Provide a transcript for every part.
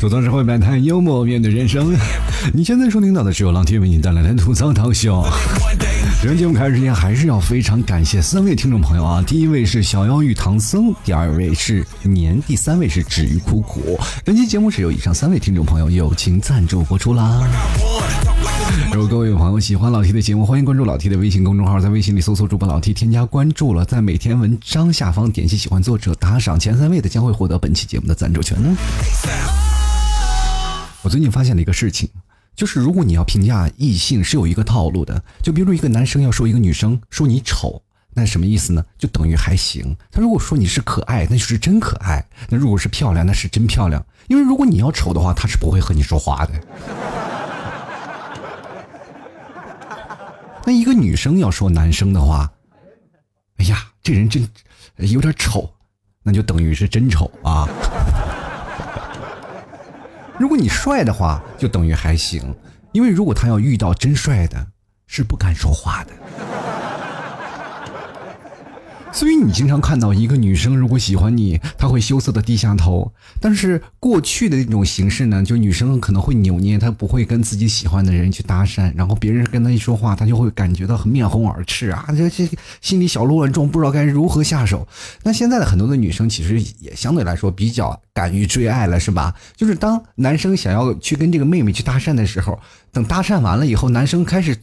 吐槽社会摆摊，幽默面对人生。你现在收听到的是由老铁为你带来的吐槽涛秀。本节目开始之前，还是要非常感谢三位听众朋友啊！第一位是小妖与唐僧，第二位是年，第三位是止于苦苦。本期节目是由以上三位听众朋友友情赞助播出啦。如果各位朋友喜欢老 T 的节目，欢迎关注老 T 的微信公众号，在微信里搜索主播老 T，添加关注了，在每天文章下方点击喜欢作者打赏前三位的，将会获得本期节目的赞助权呢。我最近发现了一个事情，就是如果你要评价异性是有一个套路的，就比如一个男生要说一个女生说你丑，那什么意思呢？就等于还行。他如果说你是可爱，那就是真可爱；那如果是漂亮，那是真漂亮。因为如果你要丑的话，他是不会和你说话的。那一个女生要说男生的话，哎呀，这人真有点丑，那就等于是真丑啊。如果你帅的话，就等于还行，因为如果他要遇到真帅的，是不敢说话的。所以你经常看到一个女生如果喜欢你，她会羞涩的低下头。但是过去的那种形式呢，就女生可能会扭捏，她不会跟自己喜欢的人去搭讪，然后别人跟她一说话，她就会感觉到很面红耳赤啊，这这心里小鹿乱撞，不知道该如何下手。那现在的很多的女生其实也相对来说比较敢于追爱了，是吧？就是当男生想要去跟这个妹妹去搭讪的时候，等搭讪完了以后，男生开始。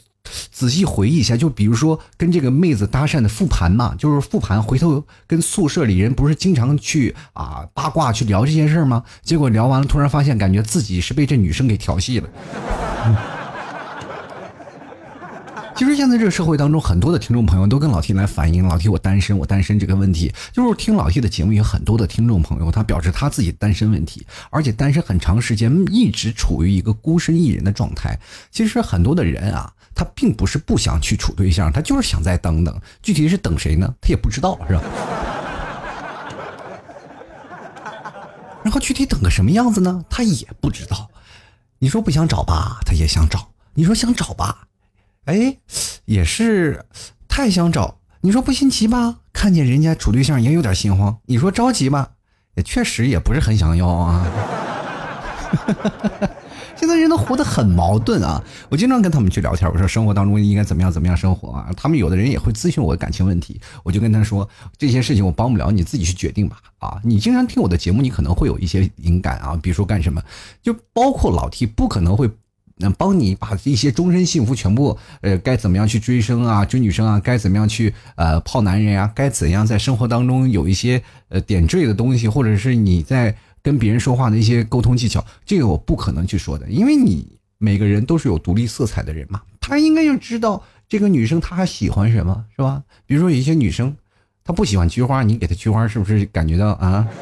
仔细回忆一下，就比如说跟这个妹子搭讪的复盘嘛，就是复盘，回头跟宿舍里人不是经常去啊八卦去聊这件事吗？结果聊完了，突然发现感觉自己是被这女生给调戏了。其实现在这个社会当中，很多的听众朋友都跟老 T 来反映，老 T 我单身，我单身这个问题，就是听老 T 的节目有很多的听众朋友，他表示他自己单身问题，而且单身很长时间，一直处于一个孤身一人的状态。其实很多的人啊，他并不是不想去处对象，他就是想再等等，具体是等谁呢？他也不知道，是吧？然后具体等个什么样子呢？他也不知道。你说不想找吧，他也想找；你说想找吧。哎，也是太想找。你说不心急吧？看见人家处对象也有点心慌。你说着急吧？也确实也不是很想要啊。现在人都活得很矛盾啊。我经常跟他们去聊天，我说生活当中应该怎么样怎么样生活啊。他们有的人也会咨询我感情问题，我就跟他说这些事情我帮不了你，自己去决定吧。啊，你经常听我的节目，你可能会有一些灵感啊，比如说干什么，就包括老 T 不可能会。能帮你把一些终身幸福全部，呃，该怎么样去追生啊，追女生啊，该怎么样去呃泡男人呀，该怎样在生活当中有一些呃点缀的东西，或者是你在跟别人说话的一些沟通技巧，这个我不可能去说的，因为你每个人都是有独立色彩的人嘛，他应该要知道这个女生她还喜欢什么，是吧？比如说有一些女生，她不喜欢菊花，你给她菊花是不是感觉到啊？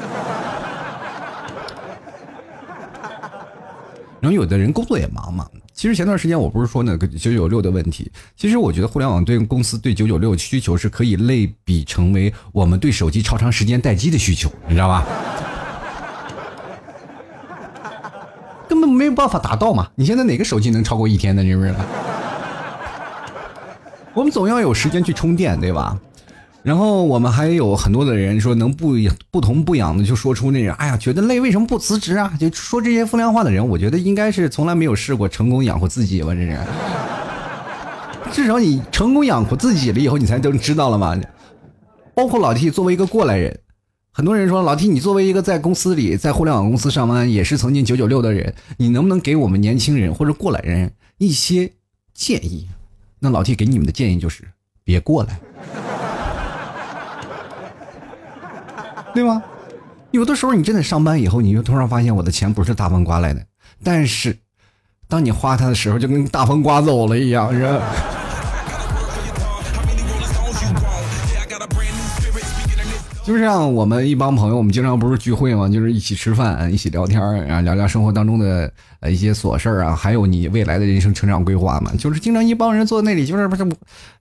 然后有的人工作也忙嘛，其实前段时间我不是说那个九九六的问题，其实我觉得互联网对公司对九九六需求是可以类比成为我们对手机超长时间待机的需求，你知道吧？根本没有办法达到嘛！你现在哪个手机能超过一天的？是不是？我们总要有时间去充电，对吧？然后我们还有很多的人说能不不疼不痒的就说出那种，哎呀，觉得累为什么不辞职啊？就说这些风凉话的人，我觉得应该是从来没有试过成功养活自己吧，这是。至少你成功养活自己了以后，你才都知道了嘛。包括老弟作为一个过来人，很多人说老 T 你作为一个在公司里在互联网公司上班，也是曾经九九六的人，你能不能给我们年轻人或者过来人一些建议？那老 T 给你们的建议就是别过来。对吗？有的时候你真的上班以后，你就突然发现我的钱不是大风刮来的，但是当你花它的时候，就跟大风刮走了一样，是吧？就像我们一帮朋友，我们经常不是聚会嘛，就是一起吃饭，一起聊天然后，聊聊生活当中的呃一些琐事啊，还有你未来的人生成长规划嘛。就是经常一帮人坐在那里，就是不是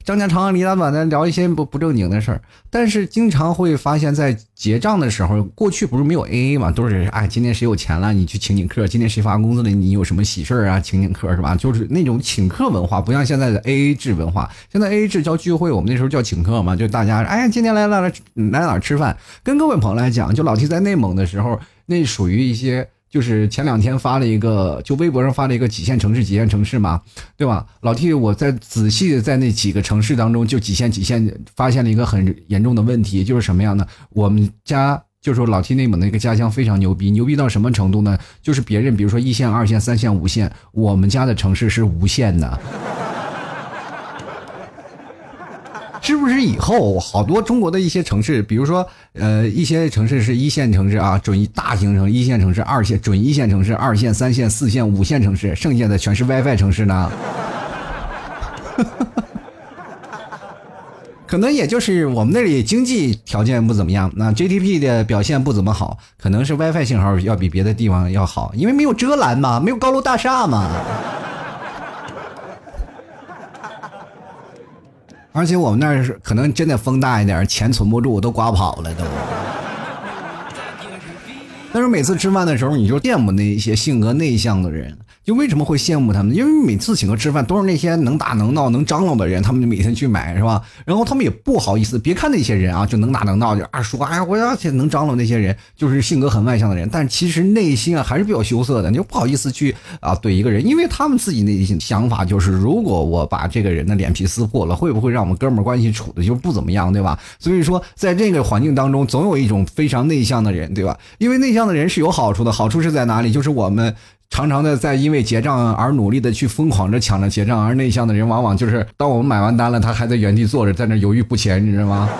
张家长里短短的聊一些不不正经的事儿。但是经常会发现，在结账的时候，过去不是没有 A A 嘛，都是哎，今天谁有钱了，你去请请客；今天谁发工资了，你有什么喜事啊，请请客是吧？就是那种请客文化，不像现在的 A A 制文化。现在 A A 制叫聚会，我们那时候叫请客嘛，就大家哎，今天来来来来哪吃饭？跟各位朋友来讲，就老 T 在内蒙的时候，那属于一些，就是前两天发了一个，就微博上发了一个几线城市，几线城市嘛，对吧？老 T 我在仔细的在那几个城市当中，就几线几线发现了一个很严重的问题，就是什么样的？我们家就说老 T 内蒙的一个家乡非常牛逼，牛逼到什么程度呢？就是别人比如说一线、二线、三线、五线，我们家的城市是无限的。是不是以后好多中国的一些城市，比如说，呃，一些城市是一线城市啊，准大型城一线城市，二线准一线城市，二线、三线、四线、五线城市，剩下的全是 WiFi 城市呢？可能也就是我们那里经济条件不怎么样，那 GDP 的表现不怎么好，可能是 WiFi 信号要比别的地方要好，因为没有遮拦嘛，没有高楼大厦嘛。而且我们那是可能真的风大一点，钱存不住，都刮跑了都。但是每次吃饭的时候，你就羡慕那些性格内向的人。就为什么会羡慕他们？因为每次请客吃饭都是那些能打能闹能张罗的人，他们就每天去买，是吧？然后他们也不好意思。别看那些人啊，就能打能闹，就啊说哎呀，我要去能张罗那些人，就是性格很外向的人，但其实内心啊还是比较羞涩的，你就不好意思去啊怼一个人，因为他们自己内心想法就是，如果我把这个人的脸皮撕破了，会不会让我们哥们关系处的就不怎么样，对吧？所以说，在这个环境当中，总有一种非常内向的人，对吧？因为内向的人是有好处的，好处是在哪里？就是我们。常常的在因为结账而努力的去疯狂着抢着结账，而内向的人往往就是当我们买完单了，他还在原地坐着，在那犹豫不前，你知道吗？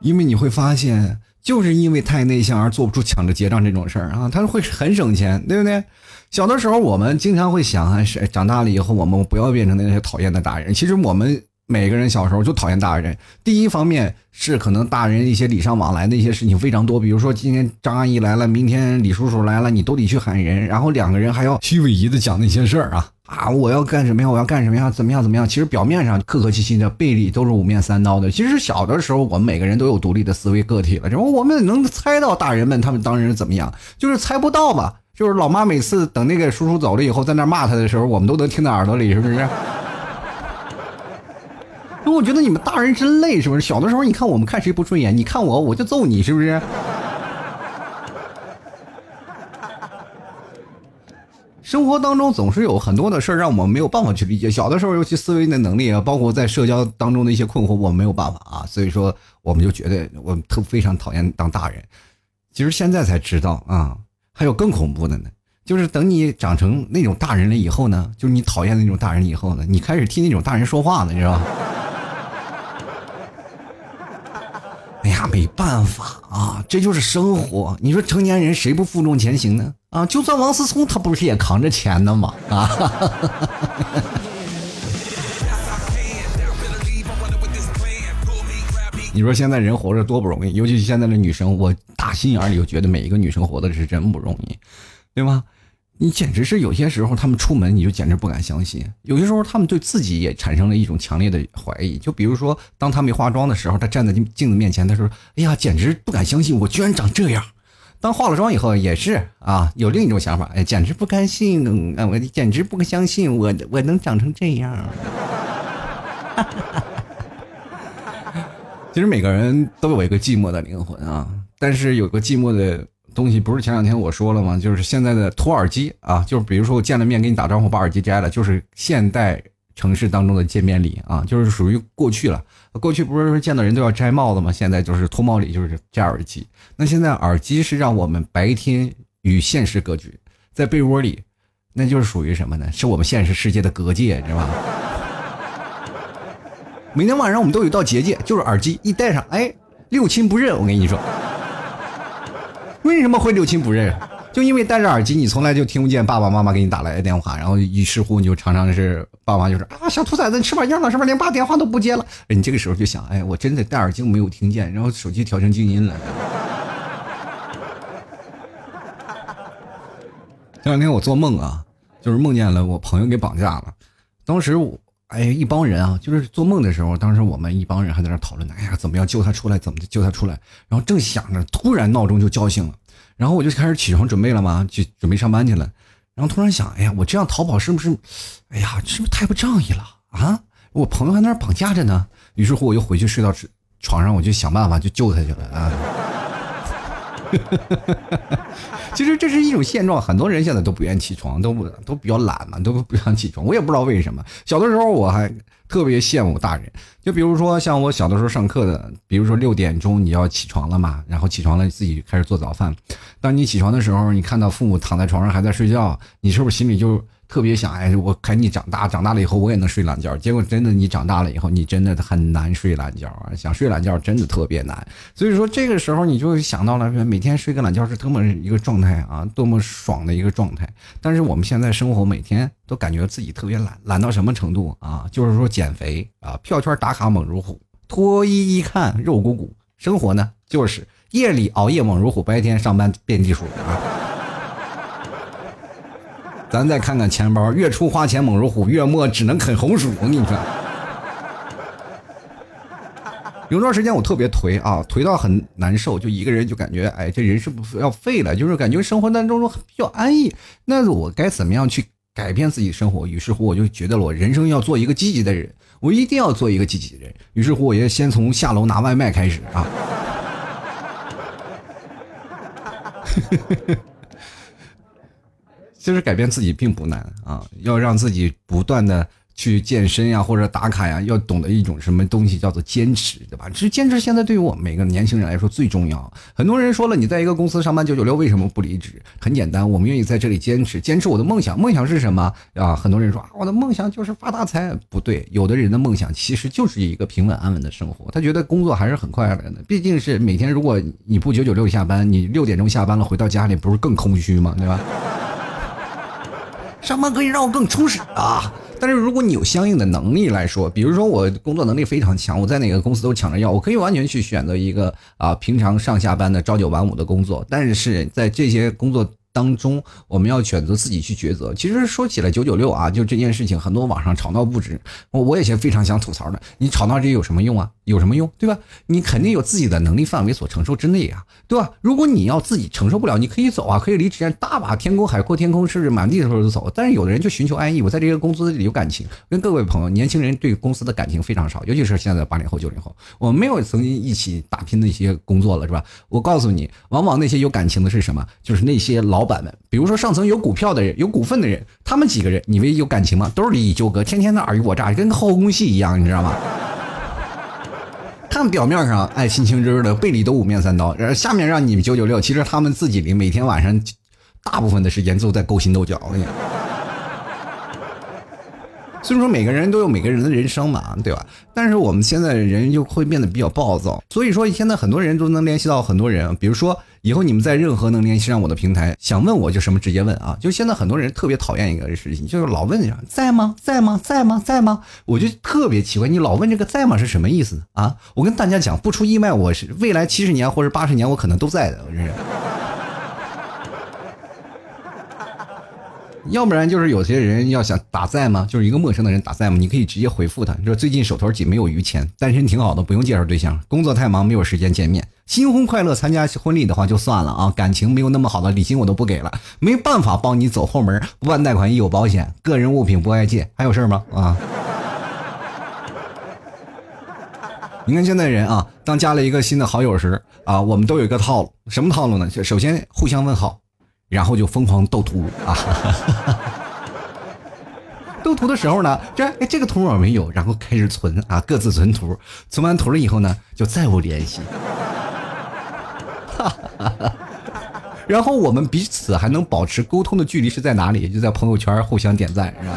因为你会发现，就是因为太内向而做不出抢着结账这种事儿啊，他会很省钱，对不对？小的时候我们经常会想，是长大了以后我们不要变成那些讨厌的大人。其实我们。每个人小时候就讨厌大人。第一方面是可能大人一些礼尚往来的一些事情非常多，比如说今天张阿姨来了，明天李叔叔来了，你都得去喊人，然后两个人还要虚伪仪的讲那些事儿啊啊！我要干什么呀？我要干什么呀？怎么样？怎么样？其实表面上客客气气的，背里都是五面三刀的。其实小的时候，我们每个人都有独立的思维个体了，然后我们能猜到大人们他们当人怎么样，就是猜不到吧？就是老妈每次等那个叔叔走了以后，在那骂他的时候，我们都能听到耳朵里，是不是？我觉得你们大人真累，是不是？小的时候，你看我们看谁不顺眼，你看我，我就揍你，是不是？生活当中总是有很多的事儿让我们没有办法去理解。小的时候，尤其思维的能力啊，包括在社交当中的一些困惑，我们没有办法啊。所以说，我们就觉得我们特非常讨厌当大人。其实现在才知道啊，还有更恐怖的呢。就是等你长成那种大人了以后呢，就是你讨厌那种大人以后呢，你开始替那种大人说话了，你知道吗？哎呀，没办法啊，这就是生活。你说成年人谁不负重前行呢？啊，就算王思聪，他不是也扛着钱呢吗？啊！你说现在人活着多不容易，尤其是现在的女生，我打心眼里就觉得每一个女生活的是真不容易，对吗？你简直是有些时候，他们出门你就简直不敢相信。有些时候，他们对自己也产生了一种强烈的怀疑。就比如说，当他没化妆的时候，他站在镜子面前，他说：“哎呀，简直不敢相信，我居然长这样。”当化了妆以后，也是啊，有另一种想法：“哎，简直不甘心，我简直不敢相信，我我能长成这样。”其实每个人都有一个寂寞的灵魂啊，但是有个寂寞的。东西不是前两天我说了吗？就是现在的脱耳机啊，就是比如说我见了面跟你打招呼，把耳机摘了，就是现代城市当中的见面礼啊，就是属于过去了。过去不是说见到人都要摘帽子吗？现在就是脱帽礼，就是摘耳机。那现在耳机是让我们白天与现实隔绝，在被窝里，那就是属于什么呢？是我们现实世界的隔界，知道吧？每天晚上我们都有一道结界，就是耳机一戴上，哎，六亲不认。我跟你说。为什么会六亲不认？就因为戴着耳机，你从来就听不见爸爸妈妈给你打来的电话，然后于是乎你就常常是爸妈就是啊，小兔崽子，你吃饱样了是吧？连爸电话都不接了。你这个时候就想，哎，我真的戴耳机没有听见，然后手机调成静音了。前两天我做梦啊，就是梦见了我朋友给绑架了。当时我哎，一帮人啊，就是做梦的时候，当时我们一帮人还在那讨论呢。哎呀，怎么样救他出来？怎么救他出来？然后正想着，突然闹钟就叫醒了，然后我就开始起床准备了嘛，就准备上班去了。然后突然想，哎呀，我这样逃跑是不是？哎呀，是不是太不仗义了啊？我朋友还在那绑架着呢。于是乎，我又回去睡到床上，我就想办法就救他去了啊。其实这是一种现状，很多人现在都不愿起床，都不都比较懒嘛，都不想起床。我也不知道为什么。小的时候我还特别羡慕大人，就比如说像我小的时候上课的，比如说六点钟你要起床了嘛，然后起床了自己开始做早饭。当你起床的时候，你看到父母躺在床上还在睡觉，你是不是心里就？特别想哎，我赶紧长大，长大了以后我也能睡懒觉。结果真的，你长大了以后，你真的很难睡懒觉啊！想睡懒觉真的特别难。所以说这个时候你就想到了，每天睡个懒觉是多么一个状态啊，多么爽的一个状态。但是我们现在生活每天都感觉自己特别懒，懒到什么程度啊？就是说减肥啊，票圈打卡猛如虎，脱衣一看肉鼓鼓。生活呢，就是夜里熬夜猛如虎，白天上班遍地鼠啊。咱再看看钱包，月初花钱猛如虎，月末只能啃红薯。我跟你说，有段时间我特别颓啊，颓到很难受，就一个人就感觉，哎，这人是不是要废了？就是感觉生活当中比较安逸。那我该怎么样去改变自己生活？于是乎，我就觉得我人生要做一个积极的人，我一定要做一个积极的人。于是乎，我也先从下楼拿外卖开始啊。其实改变自己并不难啊，要让自己不断的去健身呀，或者打卡呀，要懂得一种什么东西叫做坚持，对吧？其实坚持现在对于我们每个年轻人来说最重要。很多人说了，你在一个公司上班九九六，为什么不离职？很简单，我们愿意在这里坚持，坚持我的梦想。梦想是什么啊？很多人说啊，我的梦想就是发大财。不对，有的人的梦想其实就是一个平稳安稳的生活，他觉得工作还是很快乐的。毕竟是每天，如果你不九九六下班，你六点钟下班了，回到家里不是更空虚吗？对吧？上班可以让我更充实啊！但是如果你有相应的能力来说，比如说我工作能力非常强，我在哪个公司都抢着要，我可以完全去选择一个啊平常上下班的朝九晚五的工作。但是在这些工作当中，我们要选择自己去抉择。其实说起来九九六啊，就这件事情，很多网上吵闹不止。我我也是非常想吐槽的，你吵闹这有什么用啊？有什么用，对吧？你肯定有自己的能力范围所承受之内啊，对吧？如果你要自己承受不了，你可以走啊，可以离职，大把天空海阔天空，甚至满地的时候就走。但是有的人就寻求安逸，我在这个公司里有感情。跟各位朋友，年轻人对公司的感情非常少，尤其是现在八零后、九零后，我们没有曾经一起打拼的一些工作了，是吧？我告诉你，往往那些有感情的是什么？就是那些老板们，比如说上层有股票的人、有股份的人，他们几个人，你为有感情吗？都是利益纠葛，天天的尔虞我诈，跟后宫戏一样，你知道吗？看表面上爱心情真的，背里都五面三刀，然后下面让你们九九六，其实他们自己里每天晚上大部分的时间都在勾心斗角。我跟你讲。所以说每个人都有每个人的人生嘛，对吧？但是我们现在人就会变得比较暴躁，所以说现在很多人都能联系到很多人，比如说以后你们在任何能联系上我的平台，想问我就什么直接问啊！就现在很多人特别讨厌一个事情，就是老问在吗？在吗？在吗？在吗？我就特别奇怪，你老问这个在吗是什么意思啊？我跟大家讲，不出意外，我是未来七十年或者八十年我可能都在的，我这是。要不然就是有些人要想打在吗？就是一个陌生的人打在吗？你可以直接回复他，你说最近手头紧，没有余钱，单身挺好的，不用介绍对象，工作太忙，没有时间见面。新婚快乐，参加婚礼的话就算了啊，感情没有那么好的礼金我都不给了，没办法帮你走后门，不办贷款，亦有保险，个人物品不外借，还有事吗？啊？你看现在人啊，当加了一个新的好友时啊，我们都有一个套路，什么套路呢？就首先互相问好。然后就疯狂斗图啊！斗图的时候呢，这哎这个图我没有，然后开始存啊，各自存图，存完图了以后呢，就再无联系。然后我们彼此还能保持沟通的距离是在哪里？就在朋友圈互相点赞，是吧？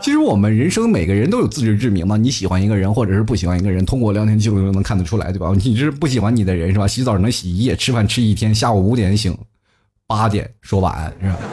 其实我们人生每个人都有自知之明嘛。你喜欢一个人，或者是不喜欢一个人，通过聊天记录就能看得出来，对吧？你是不喜欢你的人是吧？洗澡能洗一夜，吃饭吃一天，下午五点醒，八点说晚安是吧？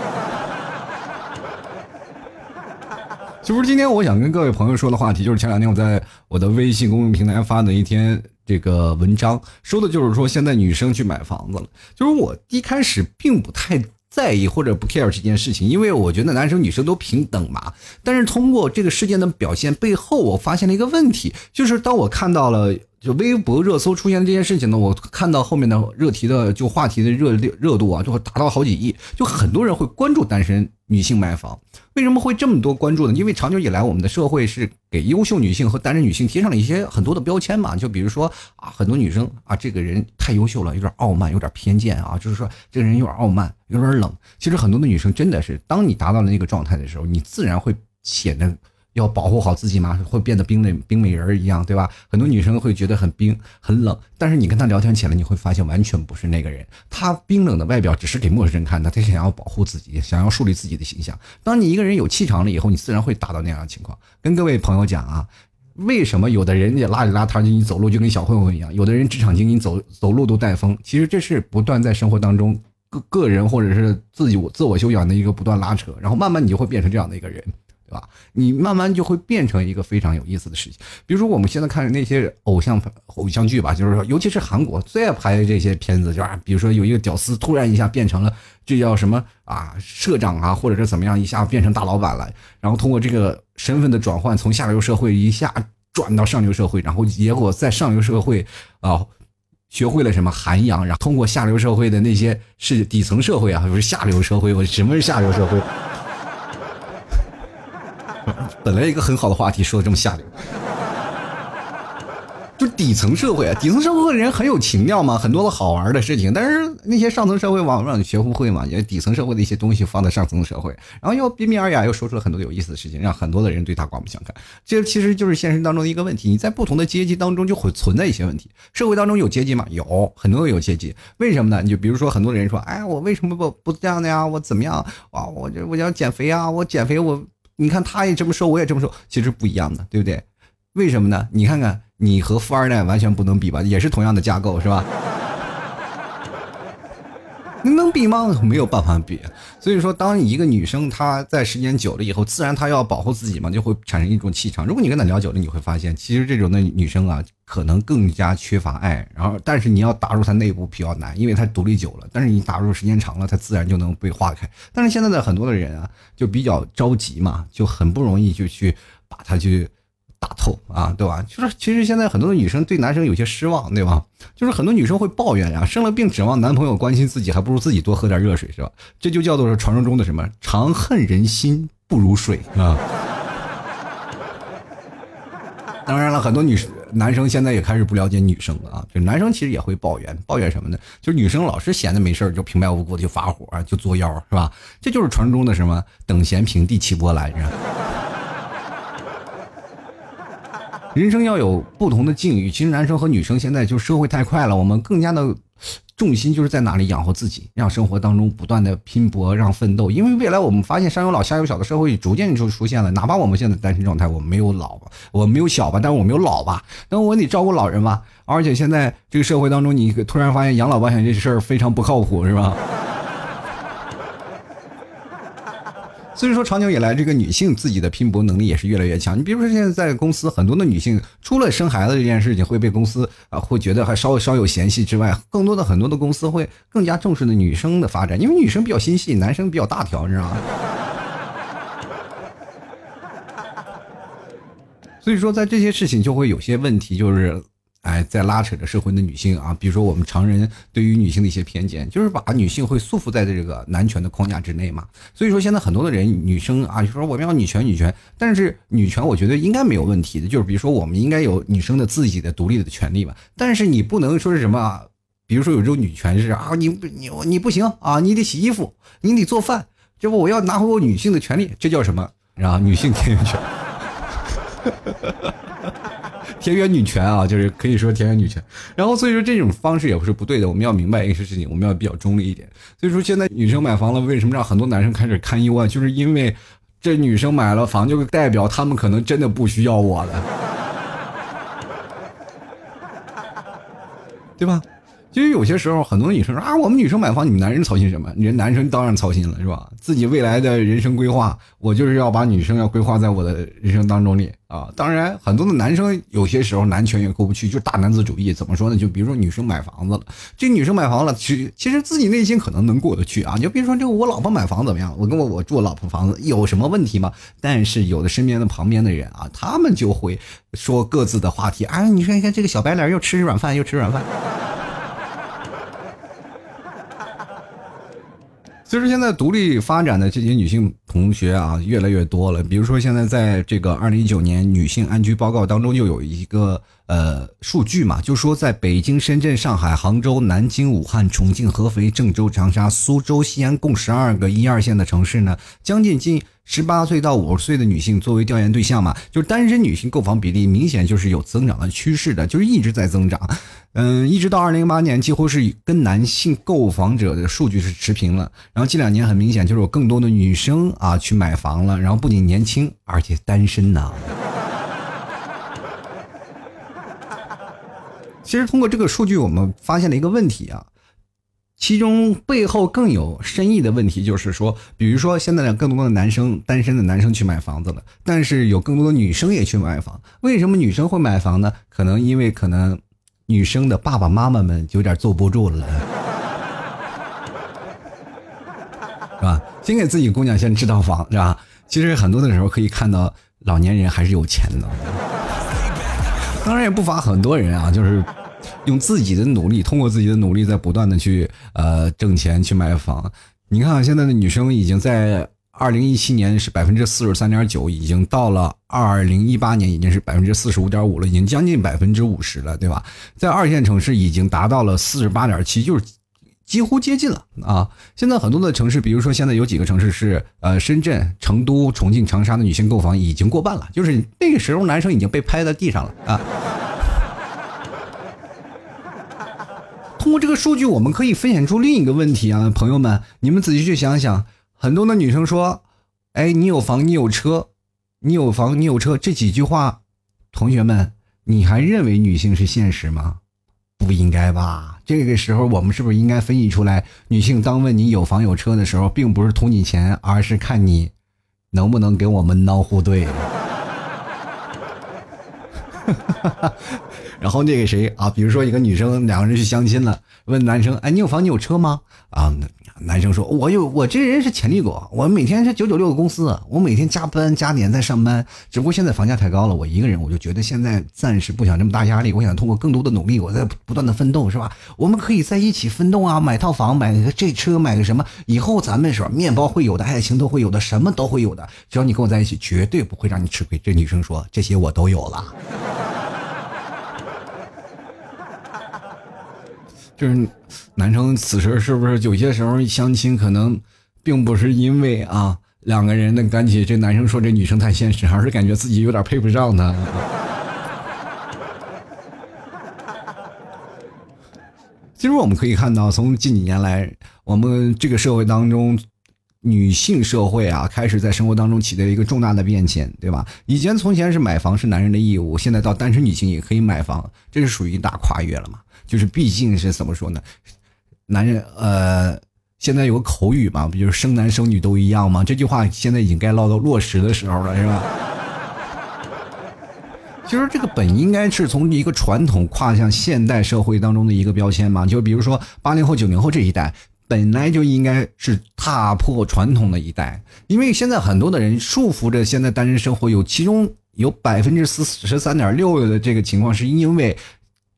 就是今天我想跟各位朋友说的话题，就是前两天我在我的微信公众平台发的一篇这个文章，说的就是说现在女生去买房子了。就是我一开始并不太在意或者不 care 这件事情，因为我觉得男生女生都平等嘛。但是通过这个事件的表现背后，我发现了一个问题，就是当我看到了。就微博热搜出现这件事情呢，我看到后面的热题的就话题的热热度啊，就会达到好几亿，就很多人会关注单身女性买房。为什么会这么多关注呢？因为长久以来我们的社会是给优秀女性和单身女性贴上了一些很多的标签嘛，就比如说啊，很多女生啊，这个人太优秀了，有点傲慢，有点偏见啊，就是说这个人有点傲慢，有点冷。其实很多的女生真的是，当你达到了那个状态的时候，你自然会显得。要保护好自己嘛，会变得冰冷冰美人一样，对吧？很多女生会觉得很冰很冷，但是你跟她聊天起来，你会发现完全不是那个人。她冰冷的外表只是给陌生人看的，她想要保护自己，想要树立自己的形象。当你一个人有气场了以后，你自然会达到那样的情况。跟各位朋友讲啊，为什么有的人也邋里邋遢，你走路就跟小混混一样？有的人职场精英走走路都带风。其实这是不断在生活当中个个人或者是自己自我修养的一个不断拉扯，然后慢慢你就会变成这样的一个人。对吧？你慢慢就会变成一个非常有意思的事情。比如说，我们现在看那些偶像偶像剧吧，就是说，尤其是韩国最爱拍这些片子，就是比如说有一个屌丝突然一下变成了这叫什么啊社长啊，或者是怎么样，一下变成大老板了，然后通过这个身份的转换，从下流社会一下转到上流社会，然后结果在上流社会啊学会了什么涵养，然后通过下流社会的那些是底层社会啊，不是下流社会，我什么是下流社会？本来一个很好的话题，说的这么下流，就底层社会啊，底层社会的人很有情调嘛，很多的好玩的事情。但是那些上层社会往往学不会嘛，也底层社会的一些东西放在上层社会，然后又彬彬而雅，又说出了很多有意思的事情，让很多的人对他刮目相看。这其实就是现实当中的一个问题。你在不同的阶级当中就会存在一些问题。社会当中有阶级吗？有很多有阶级。为什么呢？你就比如说很多人说，哎，我为什么不不这样的呀？我怎么样啊？我这我要减肥啊！我减肥我。你看，他也这么说，我也这么说，其实不一样的，对不对？为什么呢？你看看，你和富二代完全不能比吧？也是同样的架构，是吧？能比吗？没有办法比。所以说，当一个女生她在时间久了以后，自然她要保护自己嘛，就会产生一种气场。如果你跟她聊久了，你会发现，其实这种的女生啊，可能更加缺乏爱。然后，但是你要打入她内部比较难，因为她独立久了。但是你打入时间长了，她自然就能被化开。但是现在的很多的人啊，就比较着急嘛，就很不容易就去把她去。打透啊，对吧？就是其实现在很多的女生对男生有些失望，对吧？就是很多女生会抱怨呀，生了病指望男朋友关心自己，还不如自己多喝点热水，是吧？这就叫做是传说中的什么“长恨人心不如水”啊。当然了，很多女、男生现在也开始不了解女生了啊。就男生其实也会抱怨，抱怨什么呢？就是女生老是闲的没事就平白无故的就发火，就作妖，是吧？这就是传说中的什么“等闲平地起波澜”，是吧？人生要有不同的境遇，其实男生和女生现在就社会太快了，我们更加的重心就是在哪里养活自己，让生活当中不断的拼搏，让奋斗。因为未来我们发现上有老下有小的社会逐渐就出现了，哪怕我们现在单身状态，我没有老吧，我没有小吧，但是我没有老吧，那我得照顾老人吧。而且现在这个社会当中，你突然发现养老保险这事儿非常不靠谱，是吧？所以说，长久以来，这个女性自己的拼搏能力也是越来越强。你比如说，现在在公司，很多的女性除了生孩子这件事情会被公司啊会觉得还稍稍有嫌隙之外，更多的很多的公司会更加重视的女生的发展，因为女生比较心细，男生比较大条，你知道吗？所以说，在这些事情就会有些问题，就是。哎，在拉扯着社会的女性啊，比如说我们常人对于女性的一些偏见，就是把女性会束缚在这个男权的框架之内嘛。所以说现在很多的人，女生啊，就说我们要女权，女权。但是女权，我觉得应该没有问题的，就是比如说我们应该有女生的自己的独立的权利嘛。但是你不能说是什么，比如说有这种女权是啊，你你你不行啊，你得洗衣服，你得做饭，这不我要拿回我女性的权利，这叫什么？啊，女性天权。田园女权啊，就是可以说田园女权。然后所以说这种方式也不是不对的，我们要明白一些事情，我们要比较中立一点。所以说现在女生买房了，为什么让很多男生开始看意外？就是因为。这女生买了房，就代表他们可能真的不需要我了，对吧？其实有些时候，很多女生说啊，我们女生买房，你们男人操心什么？人男生当然操心了，是吧？自己未来的人生规划，我就是要把女生要规划在我的人生当中里啊。当然，很多的男生有些时候男权也过不去，就大男子主义。怎么说呢？就比如说女生买房子了，这女生买房了，其实其实自己内心可能能过得去啊。你就比如说这个我老婆买房怎么样？我跟我我住我老婆房子有什么问题吗？但是有的身边的旁边的人啊，他们就会说各自的话题。哎，你说你看这个小白脸又吃软饭又吃软饭。所以说，现在独立发展的这些女性同学啊，越来越多了。比如说，现在在这个二零一九年女性安居报告当中，就有一个呃数据嘛，就说在北京、深圳、上海、杭州、南京、武汉、重庆、合肥、郑州、长沙、苏州、西安共十二个一二线的城市呢，将近近十八岁到五十岁的女性作为调研对象嘛，就是单身女性购房比例明显就是有增长的趋势的，就是一直在增长。嗯，一直到二零零八年，几乎是跟男性购房者的数据是持平了。然后这两年很明显就是有更多的女生啊去买房了，然后不仅年轻，而且单身呢。其实通过这个数据，我们发现了一个问题啊，其中背后更有深意的问题就是说，比如说现在更多的男生单身的男生去买房子了，但是有更多的女生也去买房。为什么女生会买房呢？可能因为可能。女生的爸爸妈妈们有点坐不住了，是吧？先给自己姑娘先置套房，是吧？其实很多的时候可以看到，老年人还是有钱的。当然也不乏很多人啊，就是用自己的努力，通过自己的努力，在不断的去呃挣钱去买房。你看现在的女生已经在。二零一七年是百分之四十三点九，已经到了二零一八年已经是百分之四十五点五了，已经将近百分之五十了，对吧？在二线城市已经达到了四十八点七，就是几乎接近了啊！现在很多的城市，比如说现在有几个城市是呃深圳、成都、重庆、长沙的女性购房已经过半了，就是那个时候男生已经被拍在地上了啊！通过这个数据，我们可以分享出另一个问题啊，朋友们，你们仔细去想想。很多的女生说：“哎，你有房，你有车，你有房，你有车。”这几句话，同学们，你还认为女性是现实吗？不应该吧？这个时候，我们是不是应该分析出来，女性当问你有房有车的时候，并不是图你钱，而是看你能不能给我们孬互对。然后那个谁啊，比如说一个女生，两个人去相亲了，问男生：“哎，你有房，你有车吗？”啊。男生说：“我有，我这人是潜力股，我每天是九九六的公司，我每天加班加点在上班。只不过现在房价太高了，我一个人，我就觉得现在暂时不想这么大压力。我想通过更多的努力，我在不断的奋斗，是吧？我们可以在一起奋斗啊，买套房，买个这车，买个什么？以后咱们说面包会有的，爱情都会有的，什么都会有的。只要你跟我在一起，绝对不会让你吃亏。”这女生说：“这些我都有了。”就是男生此时是不是有些时候相亲可能并不是因为啊两个人的感情，这男生说这女生太现实，而是感觉自己有点配不上她。其实我们可以看到，从近几年来，我们这个社会当中，女性社会啊开始在生活当中起了一个重大的变迁，对吧？以前从前是买房是男人的义务，现在到单身女性也可以买房，这是属于一大跨越了嘛？就是毕竟是怎么说呢，男人呃，现在有个口语嘛，不就是生男生女都一样吗？这句话现在已经该落到落实的时候了，是吧？其实这个本应该是从一个传统跨向现代社会当中的一个标签嘛，就比如说八零后、九零后这一代，本来就应该是踏破传统的一代，因为现在很多的人束缚着现在单身生活，有其中有百分之四十三点六的这个情况是因为。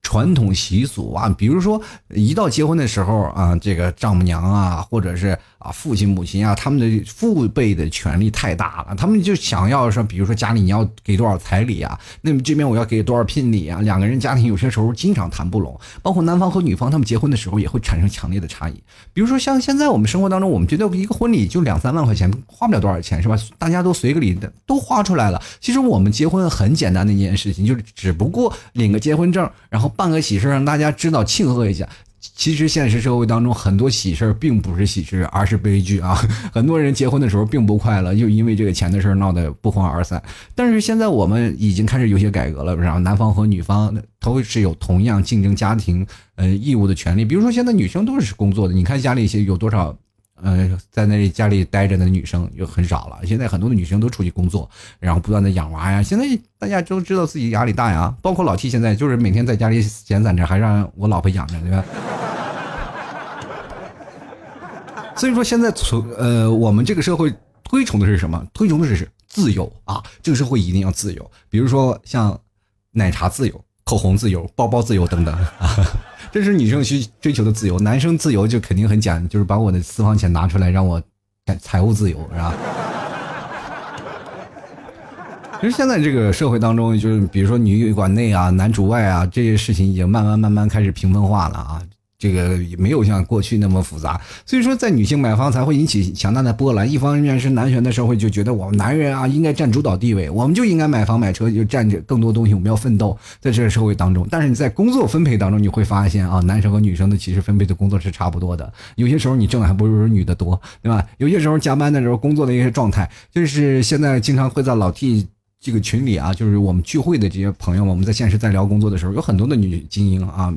传统习俗啊，比如说一到结婚的时候啊，这个丈母娘啊，或者是啊父亲母亲啊，他们的父辈的权力太大了，他们就想要说，比如说家里你要给多少彩礼啊，那么这边我要给多少聘礼啊，两个人家庭有些时候经常谈不拢，包括男方和女方他们结婚的时候也会产生强烈的差异。比如说像现在我们生活当中，我们觉得一个婚礼就两三万块钱，花不了多少钱是吧？大家都随个礼的都花出来了。其实我们结婚很简单的一件事情，就是只不过领个结婚证，然后。办个喜事让大家知道庆贺一下，其实现实社会当中很多喜事并不是喜事，而是悲剧啊！很多人结婚的时候并不快乐，就因为这个钱的事闹得不欢而散。但是现在我们已经开始有些改革了，然后男方和女方都是有同样竞争家庭呃义务的权利。比如说现在女生都是工作的，你看家里些有多少呃在那里家里待着的女生就很少了。现在很多的女生都出去工作，然后不断的养娃呀。现在大家都知道自己压力大呀，包括老七现在就是每天在家里闲散着，还让我老婆养着，对吧？所以说，现在从呃，我们这个社会推崇的是什么？推崇的是自由啊！这个社会一定要自由。比如说像奶茶自由、口红自由、包包自由等等啊，这是女生需追求的自由。男生自由就肯定很简单，就是把我的私房钱拿出来让我财务自由，是吧？其实现在这个社会当中，就是比如说女管内啊、男主外啊，这些事情已经慢慢慢慢开始平分化了啊。这个没有像过去那么复杂，所以说在女性买房才会引起强大的波澜。一方面是男权的社会就觉得我们男人啊应该占主导地位，我们就应该买房买车，就占着更多东西，我们要奋斗在这个社会当中。但是你在工作分配当中，你会发现啊，男生和女生的其实分配的工作是差不多的。有些时候你挣的还不如女的多，对吧？有些时候加班的时候，工作的一些状态，就是现在经常会在老 T 这个群里啊，就是我们聚会的这些朋友们，我们在现实在聊工作的时候，有很多的女精英啊。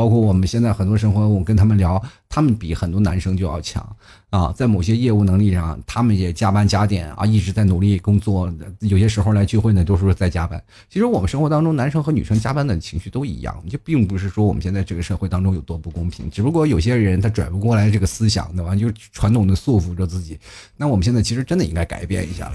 包括我们现在很多生活，我跟他们聊，他们比很多男生就要强啊，在某些业务能力上，他们也加班加点啊，一直在努力工作。有些时候来聚会呢，都是在加班。其实我们生活当中，男生和女生加班的情绪都一样，就并不是说我们现在这个社会当中有多不公平，只不过有些人他转不过来这个思想，对吧？就传统的束缚着自己。那我们现在其实真的应该改变一下了。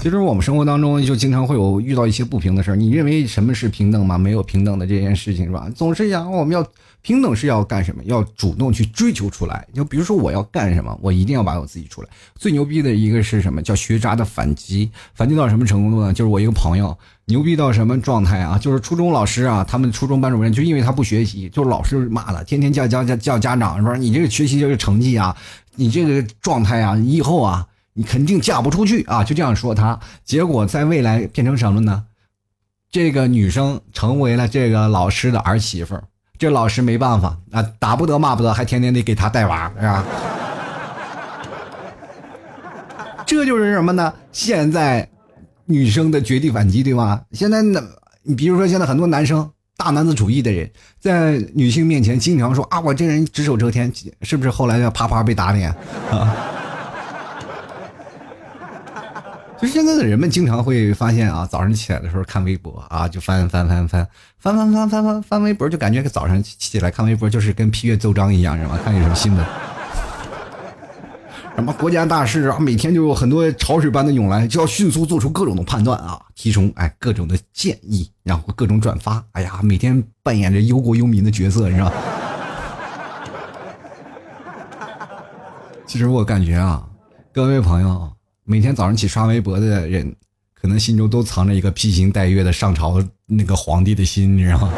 其实我们生活当中就经常会有遇到一些不平的事儿。你认为什么是平等吗？没有平等的这件事情是吧？总是想我们要平等是要干什么？要主动去追求出来。就比如说我要干什么，我一定要把我自己出来。最牛逼的一个是什么？叫学渣的反击。反击到什么程度呢？就是我一个朋友牛逼到什么状态啊？就是初中老师啊，他们初中班主任就因为他不学习，就老师骂他，天天叫叫叫叫家长说你这个学习这个成绩啊，你这个状态啊，以后啊。你肯定嫁不出去啊！就这样说他，结果在未来变成什么呢？这个女生成为了这个老师的儿媳妇，这老师没办法啊，打不得骂不得，还天天得给他带娃，是吧？这就是什么呢？现在女生的绝地反击，对吧？现在呢，你比如说现在很多男生大男子主义的人，在女性面前经常说啊，我这人只手遮天，是不是？后来要啪啪被打脸啊？就现在的人们经常会发现啊，早上起来的时候看微博啊，就翻翻翻翻翻翻翻翻翻翻微博，就感觉早上起来看微博就是跟批阅奏章一样，是吧？看有什么新闻，什么国家大事啊，每天就有很多潮水般的涌来，就要迅速做出各种的判断啊，提出哎各种的建议，然后各种转发，哎呀，每天扮演着忧国忧民的角色，是吧？其实我感觉啊，各位朋友。每天早上起刷微博的人，可能心中都藏着一个披星戴月的上朝那个皇帝的心，你知道吗？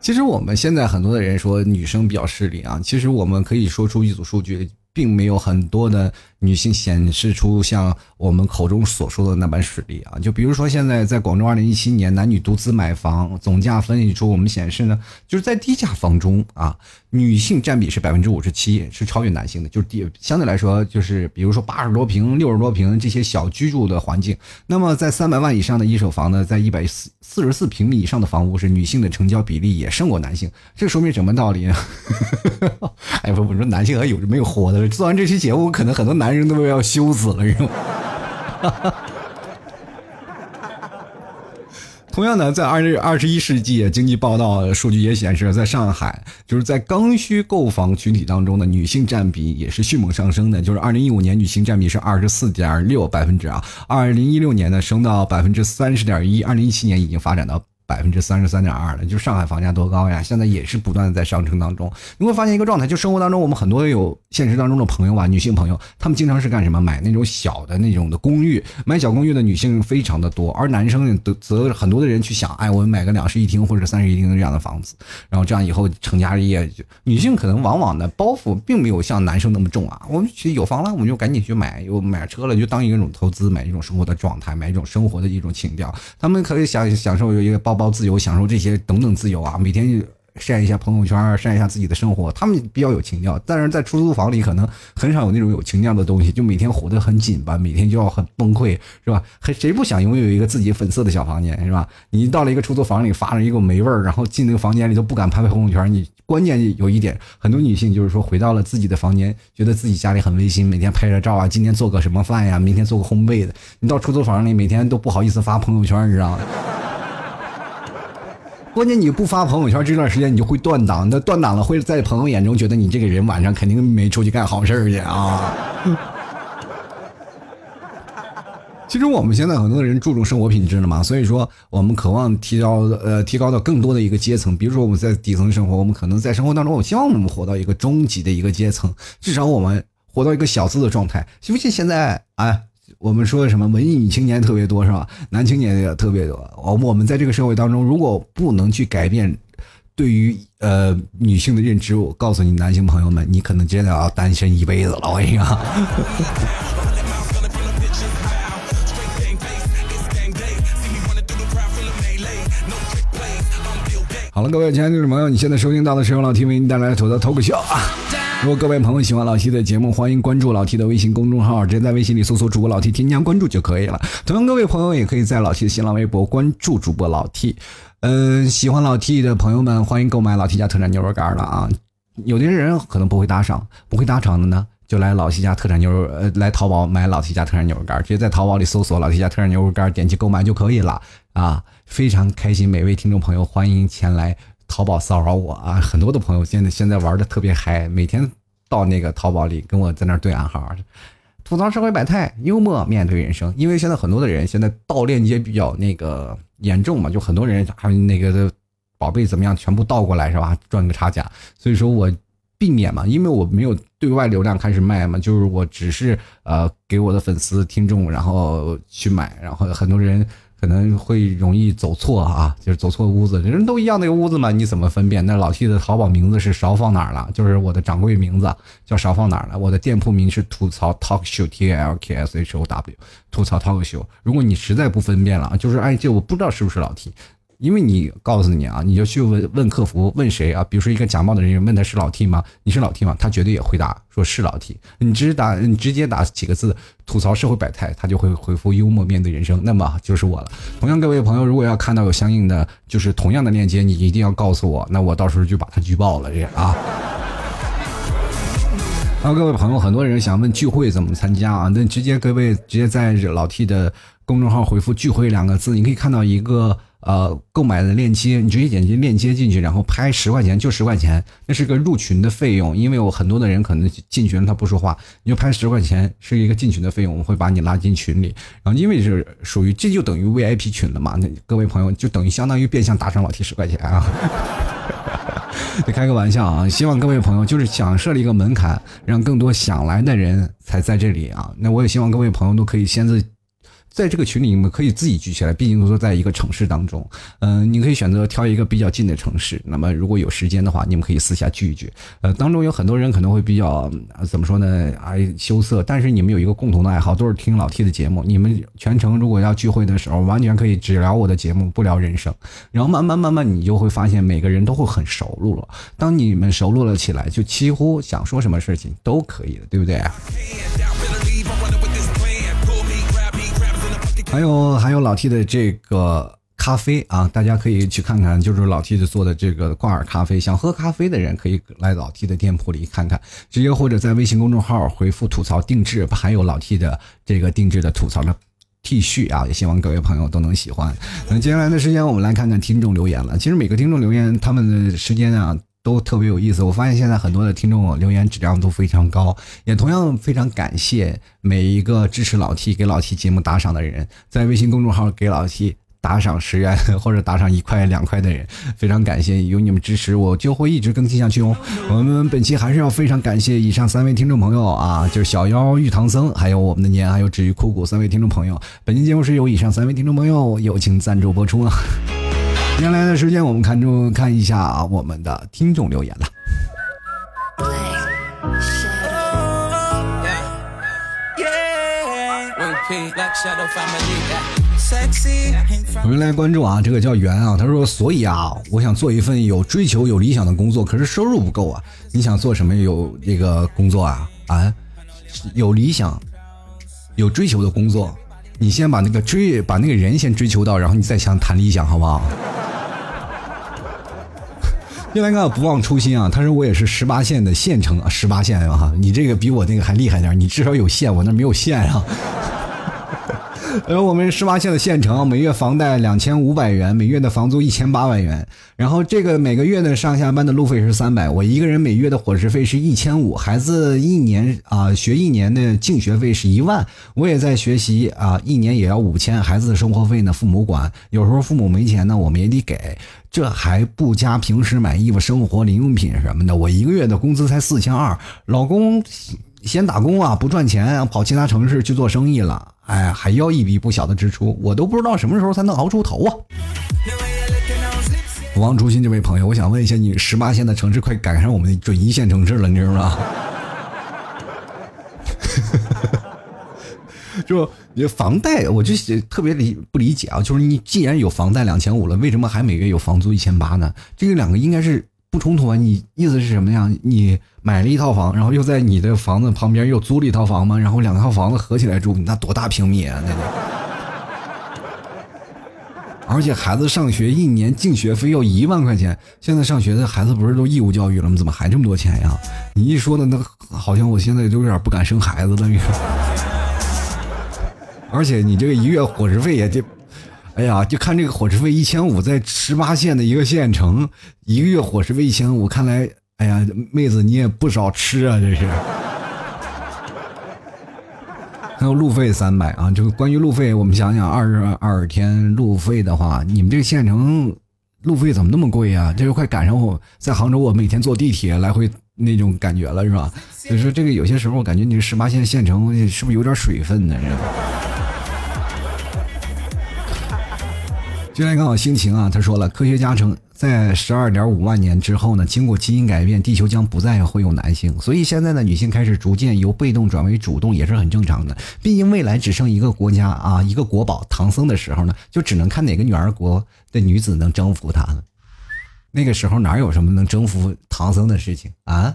其实我们现在很多的人说女生比较势利啊，其实我们可以说出一组数据，并没有很多的。女性显示出像我们口中所说的那般实力啊，就比如说现在在广州，二零一七年男女独资买房总价分析出，我们显示呢，就是在低价房中啊，女性占比是百分之五十七，是超越男性的，就是低相对来说就是比如说八十多平、六十多平这些小居住的环境，那么在三百万以上的一手房呢，在一百四四十四平米以上的房屋是女性的成交比例也胜过男性，这说明什么道理呢？哎不，我说男性还有没有活的？做完这期节目，可能很多男。男人都要羞死了，是吗？同样的，在二十二十一世纪，经济报道数据也显示，在上海，就是在刚需购房群体当中的女性占比也是迅猛上升的。就是二零一五年女性占比是二十四点六百分之啊，二零一六年呢升到百分之三十点一，二零一七年已经发展到。百分之三十三点二了。就上海房价多高呀？现在也是不断的在上升当中。你会发现一个状态，就生活当中我们很多有现实当中的朋友吧，女性朋友，她们经常是干什么？买那种小的那种的公寓，买小公寓的女性非常的多，而男生则很多的人去想，哎，我们买个两室一厅或者三室一厅这样的房子，然后这样以后成家立业。女性可能往往的包袱并没有像男生那么重啊。我们其实有房了，我们就赶紧去买，有买车了就当一种投资，买一种生活的状态，买一种生活的一种情调。他们可以享享受有一个包包自由，享受这些等等自由啊，每天。晒一下朋友圈，晒一下自己的生活，他们比较有情调。但是在出租房里，可能很少有那种有情调的东西，就每天活得很紧吧，每天就要很崩溃，是吧？谁不想拥有一个自己粉色的小房间，是吧？你到了一个出租房里，发着一股霉味儿，然后进那个房间里都不敢拍拍朋友圈。你关键有一点，很多女性就是说回到了自己的房间，觉得自己家里很温馨，每天拍着照啊，今天做个什么饭呀，明天做个烘焙的。你到出租房里，每天都不好意思发朋友圈，你知道吗？关键你不发朋友圈，这段时间你就会断档。那断档了，会在朋友眼中觉得你这个人晚上肯定没出去干好事去啊。其实我们现在很多人注重生活品质了嘛，所以说我们渴望提高呃提高到更多的一个阶层。比如说我们在底层生活，我们可能在生活当中，我希望我们活到一个中级的一个阶层，至少我们活到一个小资的状态。信不信现在啊？我们说的什么文艺女青年特别多是吧？男青年也特别多。我我们在这个社会当中，如果不能去改变对于呃女性的认知，我告诉你，男性朋友们，你可能真的要单身一辈子了。我跟你讲。好了，各位亲爱的朋友，你现在收听到的是由老 T 为您带来的吐槽脱口秀啊。如果各位朋友喜欢老 T 的节目，欢迎关注老 T 的微信公众号，直接在微信里搜索主播老 T，添加关注就可以了。同样，各位朋友也可以在老 T 的新浪微博关注主播老 T。嗯，喜欢老 T 的朋友们，欢迎购买老 T 家特产牛肉干了啊！有的人可能不会打赏，不会打赏的呢，就来老 T 家特产牛肉，呃，来淘宝买老 T 家特产牛肉干，直接在淘宝里搜索老 T 家特产牛肉干，点击购买就可以了啊！非常开心，每位听众朋友欢迎前来淘宝骚扰我啊！很多的朋友现在现在玩的特别嗨，每天。到那个淘宝里跟我在那对暗号，吐槽社会百态，幽默面对人生。因为现在很多的人现在盗链接比较那个严重嘛，就很多人还那个宝贝怎么样，全部倒过来是吧？赚个差价。所以说我避免嘛，因为我没有对外流量开始卖嘛，就是我只是呃给我的粉丝听众然后去买，然后很多人。可能会容易走错啊，就是走错屋子，人都一样那个屋子嘛，你怎么分辨？那老 T 的淘宝名字是勺放哪儿了？就是我的掌柜名字叫勺放哪儿了？我的店铺名是吐槽 Talk Show T L K S H O W，吐槽 Talk Show。如果你实在不分辨了，就是哎，这我不知道是不是老 T。因为你告诉你啊，你就去问问客服，问谁啊？比如说一个假冒的人员问他是老 T 吗？你是老 T 吗？他绝对也回答说是老 T。你直接打，你直接打几个字吐槽社会百态，他就会回复幽默面对人生，那么就是我了。同样，各位朋友，如果要看到有相应的就是同样的链接，你一定要告诉我，那我到时候就把他举报了，这啊。好，各位朋友，很多人想问聚会怎么参加啊？那直接各位直接在老 T 的公众号回复“聚会”两个字，你可以看到一个。呃，购买的链接，你直接点击链接进去，然后拍十块钱，就十块钱，那是个入群的费用。因为我很多的人可能进群他不说话，你就拍十块钱是一个进群的费用，我们会把你拉进群里。然后因为是属于这就等于 VIP 群了嘛，那各位朋友就等于相当于变相打赏老 T 十块钱啊。开个玩笑啊，希望各位朋友就是想设立一个门槛，让更多想来的人才在这里啊。那我也希望各位朋友都可以先自。在这个群里，你们可以自己聚起来，毕竟都是在一个城市当中，嗯，你可以选择挑一个比较近的城市。那么如果有时间的话，你们可以私下聚一聚。呃，当中有很多人可能会比较怎么说呢？哎，羞涩。但是你们有一个共同的爱好，都是听老 T 的节目。你们全程如果要聚会的时候，完全可以只聊我的节目，不聊人生。然后慢慢慢慢，你就会发现每个人都会很熟络了。当你们熟络了起来，就几乎想说什么事情都可以了，对不对？还有还有老 T 的这个咖啡啊，大家可以去看看，就是老 T 的做的这个挂耳咖啡。想喝咖啡的人可以来老 T 的店铺里看看，直接或者在微信公众号回复吐槽定制，还有老 T 的这个定制的吐槽的 T 恤啊，也希望各位朋友都能喜欢。那接下来的时间我们来看看听众留言了。其实每个听众留言他们的时间啊。都特别有意思，我发现现在很多的听众留言质量都非常高，也同样非常感谢每一个支持老 T、给老 T 节目打赏的人，在微信公众号给老 T 打赏十元或者打赏一块两块的人，非常感谢，有你们支持，我就会一直更新下去哦。我们本期还是要非常感谢以上三位听众朋友啊，就是小妖玉唐僧，还有我们的年，还有至于枯骨三位听众朋友。本期节目是由以上三位听众朋友友情赞助播出啊。接下来的时间，我们看中看一下我们的听众留言了。我们来关注啊，这个叫圆啊，他说，所以啊，我想做一份有追求、有理想的工作，可是收入不够啊。你想做什么有这个工作啊？啊，有理想、有追求的工作，你先把那个追，把那个人先追求到，然后你再想谈理想，好不好？另外一个不忘初心啊，他说我也是十八线的县城啊，十八线啊，你这个比我那个还厉害点，你至少有县，我那没有县啊。呃，我们十八线的县城，每月房贷两千五百元，每月的房租一千八百元，然后这个每个月的上下班的路费是三百，我一个人每月的伙食费是一千五，孩子一年啊学一年的净学费是一万，我也在学习啊，一年也要五千，孩子的生活费呢父母管，有时候父母没钱呢我们也得给，这还不加平时买衣服、生活零用品什么的，我一个月的工资才四千二，老公先打工啊不赚钱，跑其他城市去做生意了。哎，还要一笔不小的支出，我都不知道什么时候才能熬出头啊！不忘初心，这位朋友，我想问一下，你十八线的城市快赶上我们准一线城市了，你知道吗？就你房贷，我就特别理不理解啊！就是你既然有房贷两千五了，为什么还每月有房租一千八呢？这个两个应该是。不冲突啊！你意思是什么呀？你买了一套房，然后又在你的房子旁边又租了一套房吗？然后两套房子合起来住，那多大平米啊？那个，而且孩子上学一年净学费要一万块钱，现在上学的孩子不是都义务教育了吗？怎么还这么多钱呀？你一说的那好像我现在都有点不敢生孩子了。而且你这个一月伙食费也得。哎呀，就看这个伙食费一千五，在十八线的一个县城，一个月伙食费一千五，看来，哎呀，妹子你也不少吃啊，这是。还有路费三百啊，就关于路费，我们想想，二十二天路费的话，你们这个县城路费怎么那么贵啊？这就快赶上我在杭州，我每天坐地铁来回那种感觉了，是吧？所以说，这个有些时候我感觉你十八线县城是不是有点水分呢？这今天刚好心情啊，他说了，科学家称，在十二点五万年之后呢，经过基因改变，地球将不再会有男性，所以现在的女性开始逐渐由被动转为主动，也是很正常的。毕竟未来只剩一个国家啊，一个国宝唐僧的时候呢，就只能看哪个女儿国的女子能征服他了。那个时候哪有什么能征服唐僧的事情啊？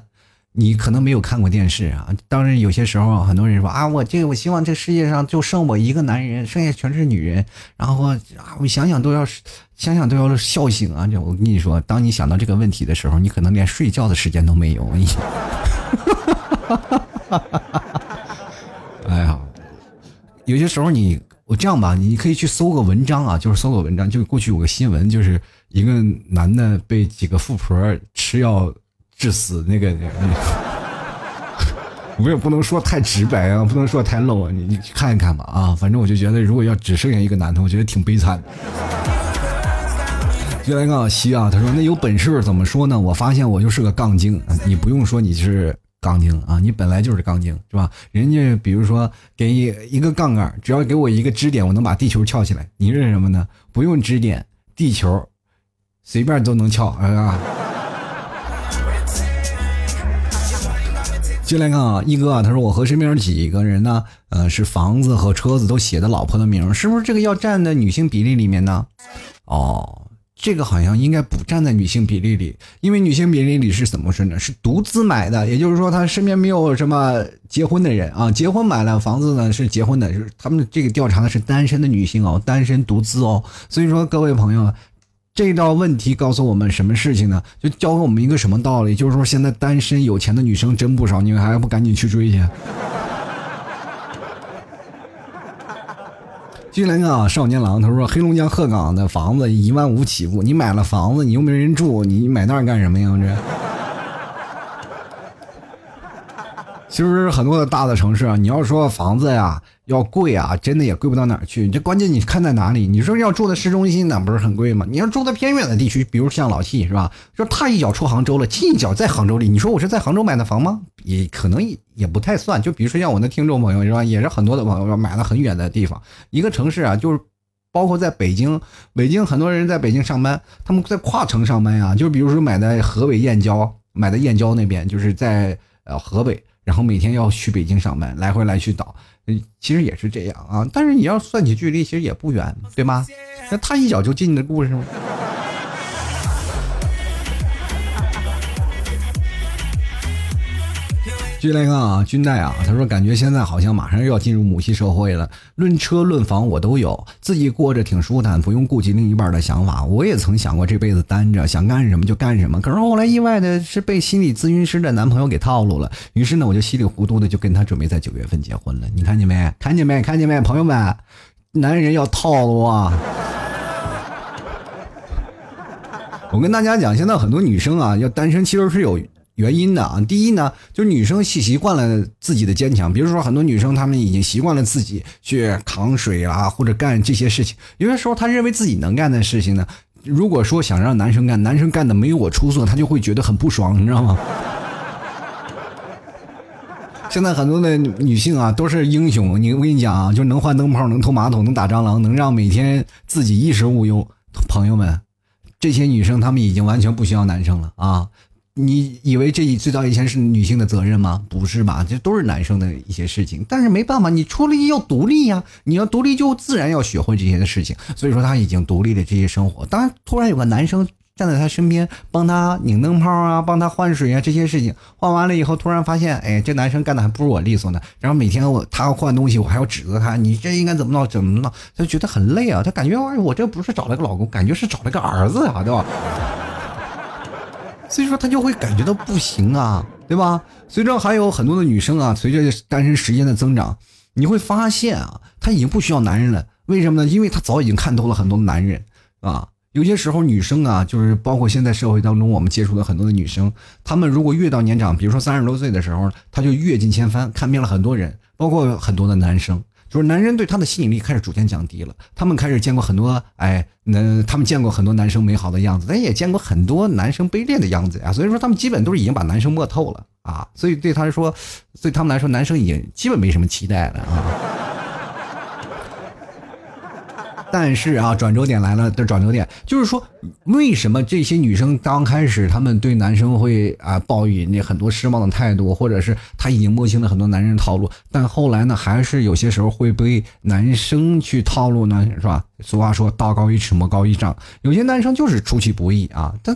你可能没有看过电视啊，当然有些时候很多人说啊，我这个我希望这世界上就剩我一个男人，剩下全是女人，然后啊，我想想都要想想都要笑醒啊！这我跟你说，当你想到这个问题的时候，你可能连睡觉的时间都没有。哎呀，有些时候你我这样吧，你可以去搜个文章啊，就是搜个文章，就过去有个新闻，就是一个男的被几个富婆吃药。致死那个，我也不能说太直白啊，不能说太露啊，你你看一看吧啊，反正我就觉得，如果要只剩下一个男的，我觉得挺悲惨的。就来个西啊，他说那有本事怎么说呢？我发现我就是个杠精，你不用说你是杠精啊，你本来就是杠精是吧？人家比如说给一个杠杆，只要给我一个支点，我能把地球翘起来。你是什么呢？不用支点，地球随便都能翘啊。进来看啊，一哥啊，他说我和身边几个人呢，呃，是房子和车子都写的老婆的名，是不是这个要占在女性比例里面呢？哦，这个好像应该不占在女性比例里，因为女性比例里是怎么说呢？是独资买的，也就是说他身边没有什么结婚的人啊，结婚买了房子呢是结婚的，就是他们这个调查的是单身的女性哦，单身独资哦，所以说各位朋友。这道问题告诉我们什么事情呢？就教给我们一个什么道理？就是说，现在单身有钱的女生真不少，你们还不赶紧去追去？进来啊，少年郎，他说黑龙江鹤岗的房子一万五起步，你买了房子，你又没人住，你买那干什么呀？这。其实很多的大的城市啊，你要说房子呀要贵啊，真的也贵不到哪儿去。这关键你看在哪里？你说要住在市中心，那不是很贵吗？你要住在偏远的地区，比如像老 T 是吧？就踏一脚出杭州了，亲一脚在杭州里，你说我是在杭州买的房吗？也可能也不太算。就比如说像我的听众朋友是吧？也是很多的朋友买了很远的地方，一个城市啊，就是包括在北京，北京很多人在北京上班，他们在跨城上班呀。就比如说买的河北燕郊，买的燕郊那边，就是在呃河北。然后每天要去北京上班，来回来去倒，其实也是这样啊。但是你要算起距离，其实也不远，对吗？那他一脚就进的故事吗？继续来看啊，军代啊，他说感觉现在好像马上又要进入母系社会了。论车论房我都有，自己过着挺舒坦，不用顾及另一半的想法。我也曾想过这辈子单着，想干什么就干什么。可是后来意外的是被心理咨询师的男朋友给套路了。于是呢，我就稀里糊涂的就跟他准备在九月份结婚了。你看见没？看见没？看见没？朋友们，男人要套路啊！我跟大家讲，现在很多女生啊，要单身其实是有。原因的啊，第一呢，就是女生习习惯了自己的坚强，比如说很多女生她们已经习惯了自己去扛水啊，或者干这些事情。有些时候她认为自己能干的事情呢，如果说想让男生干，男生干的没有我出色，她就会觉得很不爽，你知道吗？现在很多的女性啊，都是英雄。你我跟你讲啊，就能换灯泡，能偷马桶，能打蟑螂，能让每天自己衣食无忧。朋友们，这些女生她们已经完全不需要男生了啊。你以为这最早以前是女性的责任吗？不是吧？这都是男生的一些事情。但是没办法，你出了力要独立呀！你要独立，就自然要学会这些的事情。所以说，他已经独立了这些生活。当然，突然有个男生站在他身边，帮他拧灯泡啊，帮他换水啊，这些事情换完了以后，突然发现，哎，这男生干的还不如我利索呢。然后每天我他要换东西，我还要指责他，你这应该怎么弄怎么弄，他就觉得很累啊。他感觉我这不是找了个老公，感觉是找了个儿子啊，对吧？所以说他就会感觉到不行啊，对吧？随着还有很多的女生啊，随着单身时间的增长，你会发现啊，她已经不需要男人了。为什么呢？因为她早已经看透了很多男人啊。有些时候女生啊，就是包括现在社会当中我们接触的很多的女生，她们如果越到年长，比如说三十多岁的时候，她就阅尽千帆，看遍了很多人，包括很多的男生。就是男人对她的吸引力开始逐渐降低了，他们开始见过很多，哎，那他们见过很多男生美好的样子，但也见过很多男生卑劣的样子呀。所以说，他们基本都是已经把男生摸透了啊。所以对他来说，对他们来说，男生已经基本没什么期待了啊。但是啊，转折点来了的转折点就是说，为什么这些女生刚开始她们对男生会啊抱以那很多失望的态度，或者是她已经摸清了很多男人的套路，但后来呢，还是有些时候会被男生去套路呢，是吧？俗话说，道高一尺，魔高一丈。有些男生就是出其不意啊，他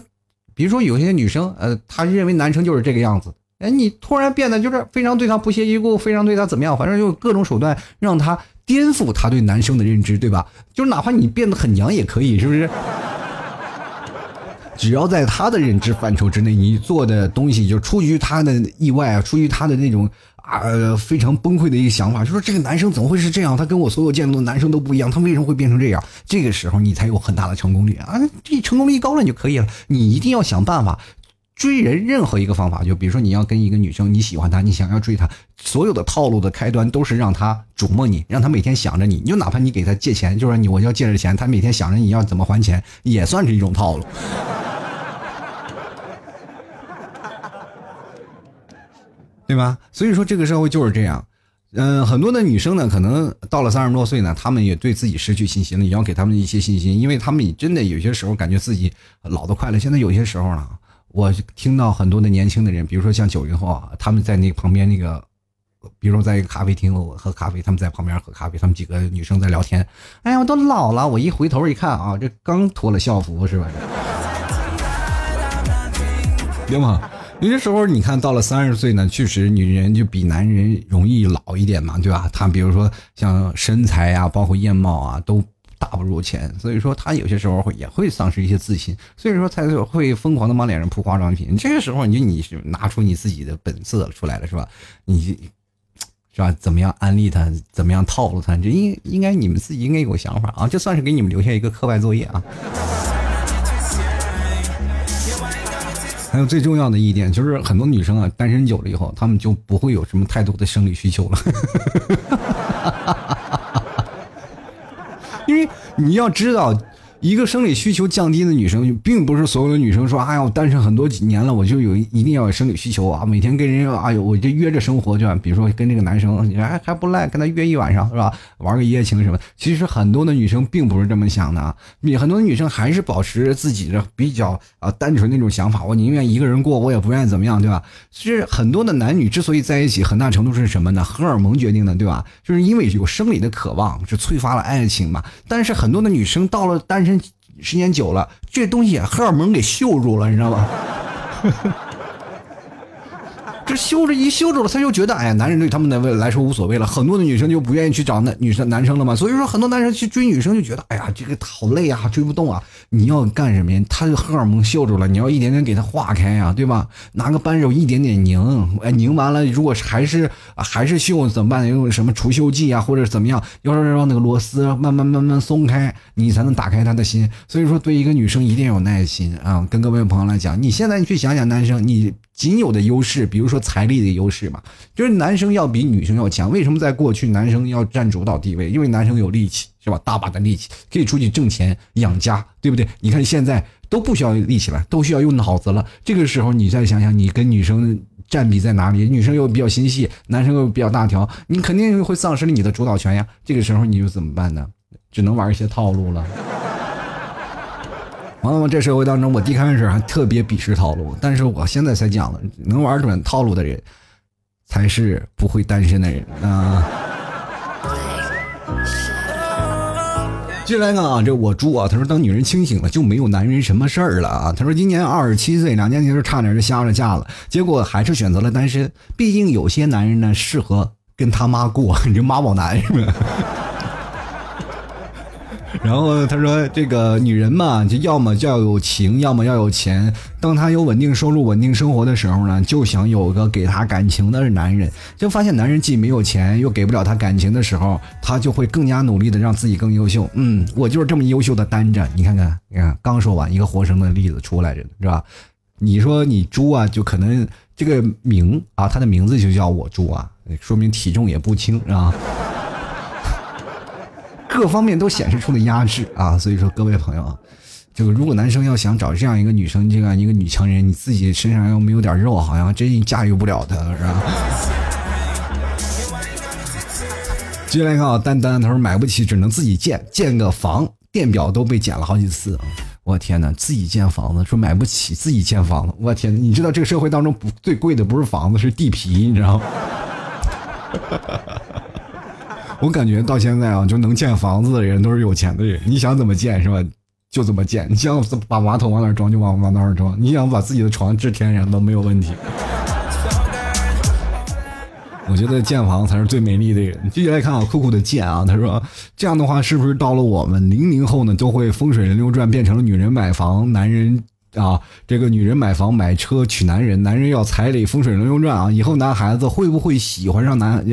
比如说有些女生，呃，她认为男生就是这个样子，哎，你突然变得就是非常对他不屑一顾，非常对他怎么样，反正就各种手段让他。颠覆他对男生的认知，对吧？就是哪怕你变得很娘也可以，是不是？只要在他的认知范畴之内，你做的东西就出于他的意外啊，出于他的那种啊非常崩溃的一个想法，就说这个男生怎么会是这样？他跟我所有见到的男生都不一样，他为什么会变成这样？这个时候你才有很大的成功率啊！这成功率高了你就可以了。你一定要想办法。追人任何一个方法，就比如说你要跟一个女生，你喜欢她，你想要追她，所有的套路的开端都是让她瞩目你，让她每天想着你。你就哪怕你给她借钱，就说你我要借着钱，她每天想着你要怎么还钱，也算是一种套路，对吧？所以说这个社会就是这样。嗯，很多的女生呢，可能到了三十多岁呢，她们也对自己失去信心了。也要给她们一些信心，因为她们真的有些时候感觉自己老的快了。现在有些时候呢。我听到很多的年轻的人，比如说像九零后啊，他们在那旁边那个，比如说在一个咖啡厅我喝咖啡，他们在旁边喝咖啡，他们几个女生在聊天。哎呀，我都老了，我一回头一看啊，这刚脱了校服是吧？对吗？有些时候你看到了三十岁呢，确实女人就比男人容易老一点嘛，对吧？她比如说像身材啊，包括样貌啊，都。大不如前，所以说他有些时候会也会丧失一些自信，所以说才会疯狂的往脸上铺化妆品。这个时候，你就你是拿出你自己的本色出来了，是吧？你是吧？怎么样安利他？怎么样套路他？这应应该你们自己应该有想法啊！就算是给你们留下一个课外作业啊。还有最重要的一点就是，很多女生啊，单身久了以后，她们就不会有什么太多的生理需求了。因为你要知道。一个生理需求降低的女生，并不是所有的女生说：“哎呀，我单身很多几年了，我就有一定要有生理需求啊，每天跟人哎呦，我就约着生活，就比如说跟这个男生，你还还不赖，跟他约一晚上是吧？玩个一夜情什么？其实很多的女生并不是这么想的，你很多女生还是保持自己的比较啊单纯那种想法，我宁愿一个人过，我也不愿意怎么样，对吧？其实很多的男女之所以在一起，很大程度是什么呢？荷尔蒙决定的，对吧？就是因为有生理的渴望，是催发了爱情嘛。但是很多的女生到了单身。时间久了，这东西荷尔蒙给锈住了，你知道吗？这修着一修着了，他就觉得，哎呀，男人对他们的来说无所谓了。很多的女生就不愿意去找男女生男生了嘛。所以说，很多男生去追女生就觉得，哎呀，这个好累啊，追不动啊。你要干什么呀？他荷尔蒙锈住了，你要一点点给他化开呀，对吧？拿个扳手一点点拧，哎，拧完了，如果还是还是锈怎么办？用什么除锈剂啊，或者怎么样？要让让那个螺丝慢慢慢慢松开，你才能打开他的心。所以说，对一个女生一定要有耐心啊。跟各位朋友来讲，你现在你去想想，男生你。仅有的优势，比如说财力的优势嘛，就是男生要比女生要强。为什么在过去男生要占主导地位？因为男生有力气，是吧？大把的力气可以出去挣钱养家，对不对？你看现在都不需要力气了，都需要用脑子了。这个时候你再想想，你跟女生占比在哪里？女生又比较心细，男生又比较大条，你肯定会丧失了你的主导权呀。这个时候你就怎么办呢？只能玩一些套路了。完了，这社会当中，我第一开始还特别鄙视套路，但是我现在才讲了，能玩准套路的人，才是不会单身的人啊。接下来呢，这我猪啊，他说当女人清醒了，就没有男人什么事儿了啊。他说今年二十七岁，两年前就差点就瞎了嫁了，结果还是选择了单身。毕竟有些男人呢，适合跟他妈过，你这妈宝男是吧？然后他说：“这个女人嘛，就要么就要有情，要么要有钱。当她有稳定收入、稳定生活的时候呢，就想有个给她感情的男人。就发现男人既没有钱，又给不了她感情的时候，她就会更加努力的让自己更优秀。嗯，我就是这么优秀的单着。你看看，你看，刚说完一个活生的例子出来着，是吧？你说你猪啊，就可能这个名啊，他的名字就叫我猪啊，说明体重也不轻，是吧？”各方面都显示出了压制啊，所以说各位朋友，这个如果男生要想找这样一个女生，这样一个女强人，你自己身上要没有点肉，好像真驾驭不了她，是吧？接下来看啊，丹丹他说买不起，只能自己建，建个房，电表都被剪了好几次。我天哪，自己建房子，说买不起，自己建房子，我天，你知道这个社会当中不最贵的不是房子，是地皮，你知道吗？我感觉到现在啊，就能建房子的人都是有钱的人。你想怎么建是吧？就怎么建。你想把马桶往哪装就往往哪装。你想把自己的床置天上都没有问题。我觉得建房才是最美丽的人。继续来看啊，酷酷的建啊，他说这样的话是不是到了我们零零后呢，都会风水轮流转，变成了女人买房，男人。啊，这个女人买房买车娶男人，男人要彩礼，风水轮流转啊！以后男孩子会不会喜欢上男？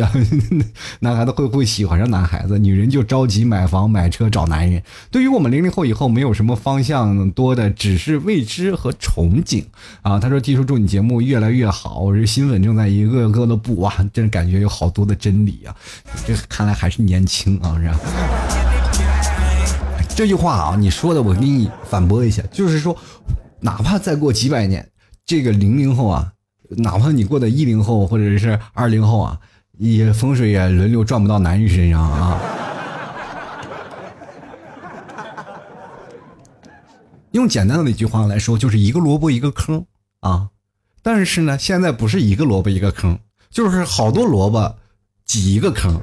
男孩子会不会喜欢上男孩子？女人就着急买房买车找男人。对于我们零零后以后没有什么方向多的，只是未知和憧憬啊！他说：“技术祝你节目越来越好，我这新粉正在一个个的补啊，真感觉有好多的真理啊！这看来还是年轻啊，是吧？”这句话啊，你说的我给你反驳一下，就是说。哪怕再过几百年，这个零零后啊，哪怕你过的一零后或者是二零后啊，也风水也轮流转不到男人身上啊。用简单的一句话来说，就是一个萝卜一个坑啊。但是呢，现在不是一个萝卜一个坑，就是好多萝卜挤一个坑。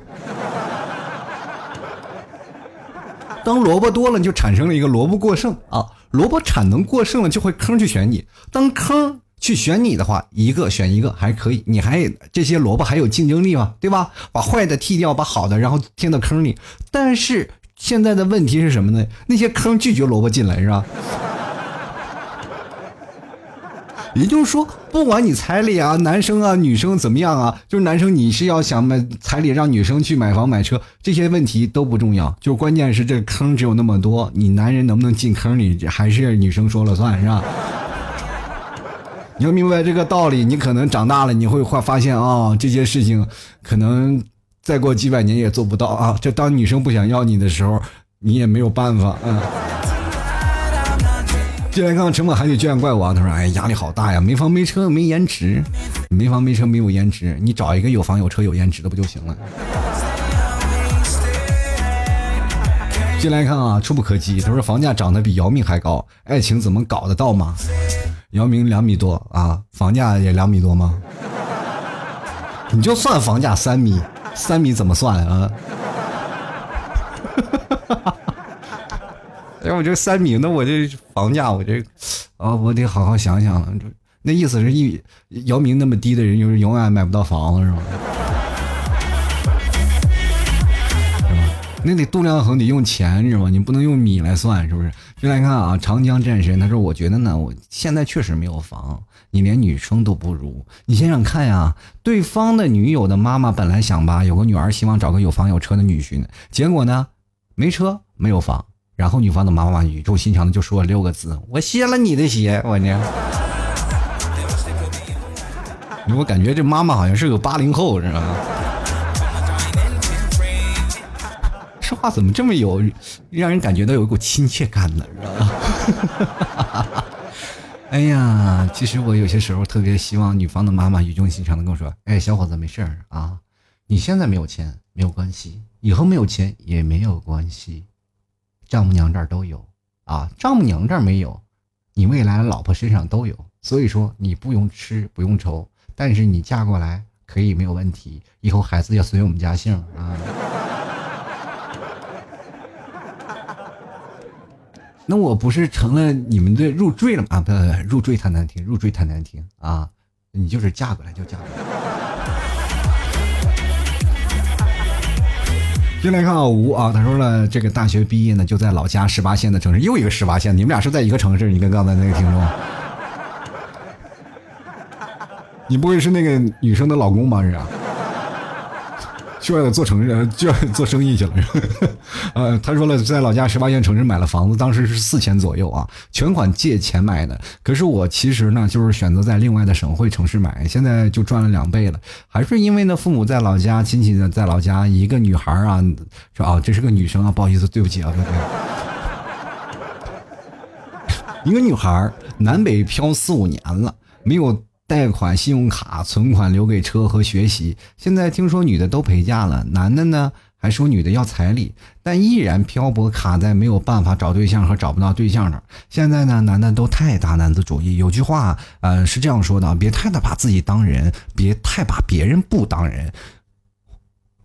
当萝卜多了，就产生了一个萝卜过剩啊。萝卜产能过剩了，就会坑去选你。当坑去选你的话，一个选一个还可以，你还这些萝卜还有竞争力吗？对吧？把坏的剔掉，把好的然后填到坑里。但是现在的问题是什么呢？那些坑拒绝萝卜进来，是吧？也就是说，不管你彩礼啊，男生啊，女生怎么样啊，就是男生你是要想买彩礼让女生去买房买车，这些问题都不重要，就关键是这坑只有那么多，你男人能不能进坑里，还是女生说了算，是吧？你要明白这个道理，你可能长大了，你会发发现啊，这些事情可能再过几百年也做不到啊。这当女生不想要你的时候，你也没有办法啊。进来看看沉默海底居然怪我，他说：“哎，压力好大呀，没房没车没颜值，没房没车没有颜值，你找一个有房有车有颜值的不就行了？”进来看啊，触不可及。他说：“房价涨得比姚明还高，爱情怎么搞得到吗？”姚明两米多啊，房价也两米多吗？你就算房价三米，三米怎么算啊？哈哈哈哈哈哎，我这三米，那我这房价，我这，啊，我得好好想想了。那意思是一姚明那么低的人，就是永远买不到房子，是吗？那得度量衡得用钱，是吧？你不能用米来算，是不是？就来看啊，长江战神，他说：“我觉得呢，我现在确实没有房，你连女生都不如。你想想看呀，对方的女友的妈妈本来想吧，有个女儿，希望找个有房有车的女婿呢，结果呢，没车，没有房。”然后女方的妈妈语重心长的就说了六个字：“我歇了你的鞋。”我呢，我感觉这妈妈好像是个八零后，是吧？说话怎么这么有，让人感觉到有一股亲切感呢？是吧？哎呀，其实我有些时候特别希望女方的妈妈语重心长的跟我说：“哎，小伙子，没事儿啊，你现在没有钱没有关系，以后没有钱也没有关系。”丈母娘这儿都有啊，丈母娘这儿没有，你未来的老婆身上都有，所以说你不用吃不用愁，但是你嫁过来可以没有问题，以后孩子要随我们家姓啊。那我不是成了你们的入赘了吗？啊，不，入赘太难听，入赘太难听啊！你就是嫁过来就嫁过来。进来看啊，吴啊，他说了，这个大学毕业呢，就在老家十八线的城市，又一个十八线，你们俩是在一个城市？你跟刚才那个听众，你不会是那个女生的老公吧？是啊。去外头做城市，就要做生意去了。呃，他说了，在老家十八线城市买了房子，当时是四千左右啊，全款借钱买的。可是我其实呢，就是选择在另外的省会城市买，现在就赚了两倍了。还是因为呢，父母在老家，亲戚呢在老家，一个女孩啊，说啊，这是个女生啊，不好意思，对不起啊，对一个女孩南北漂四五年了，没有。贷款、信用卡、存款留给车和学习。现在听说女的都陪嫁了，男的呢还说女的要彩礼，但依然漂泊卡在没有办法找对象和找不到对象那儿。现在呢，男的都太大男子主义。有句话，呃，是这样说的：别太的把自己当人，别太把别人不当人。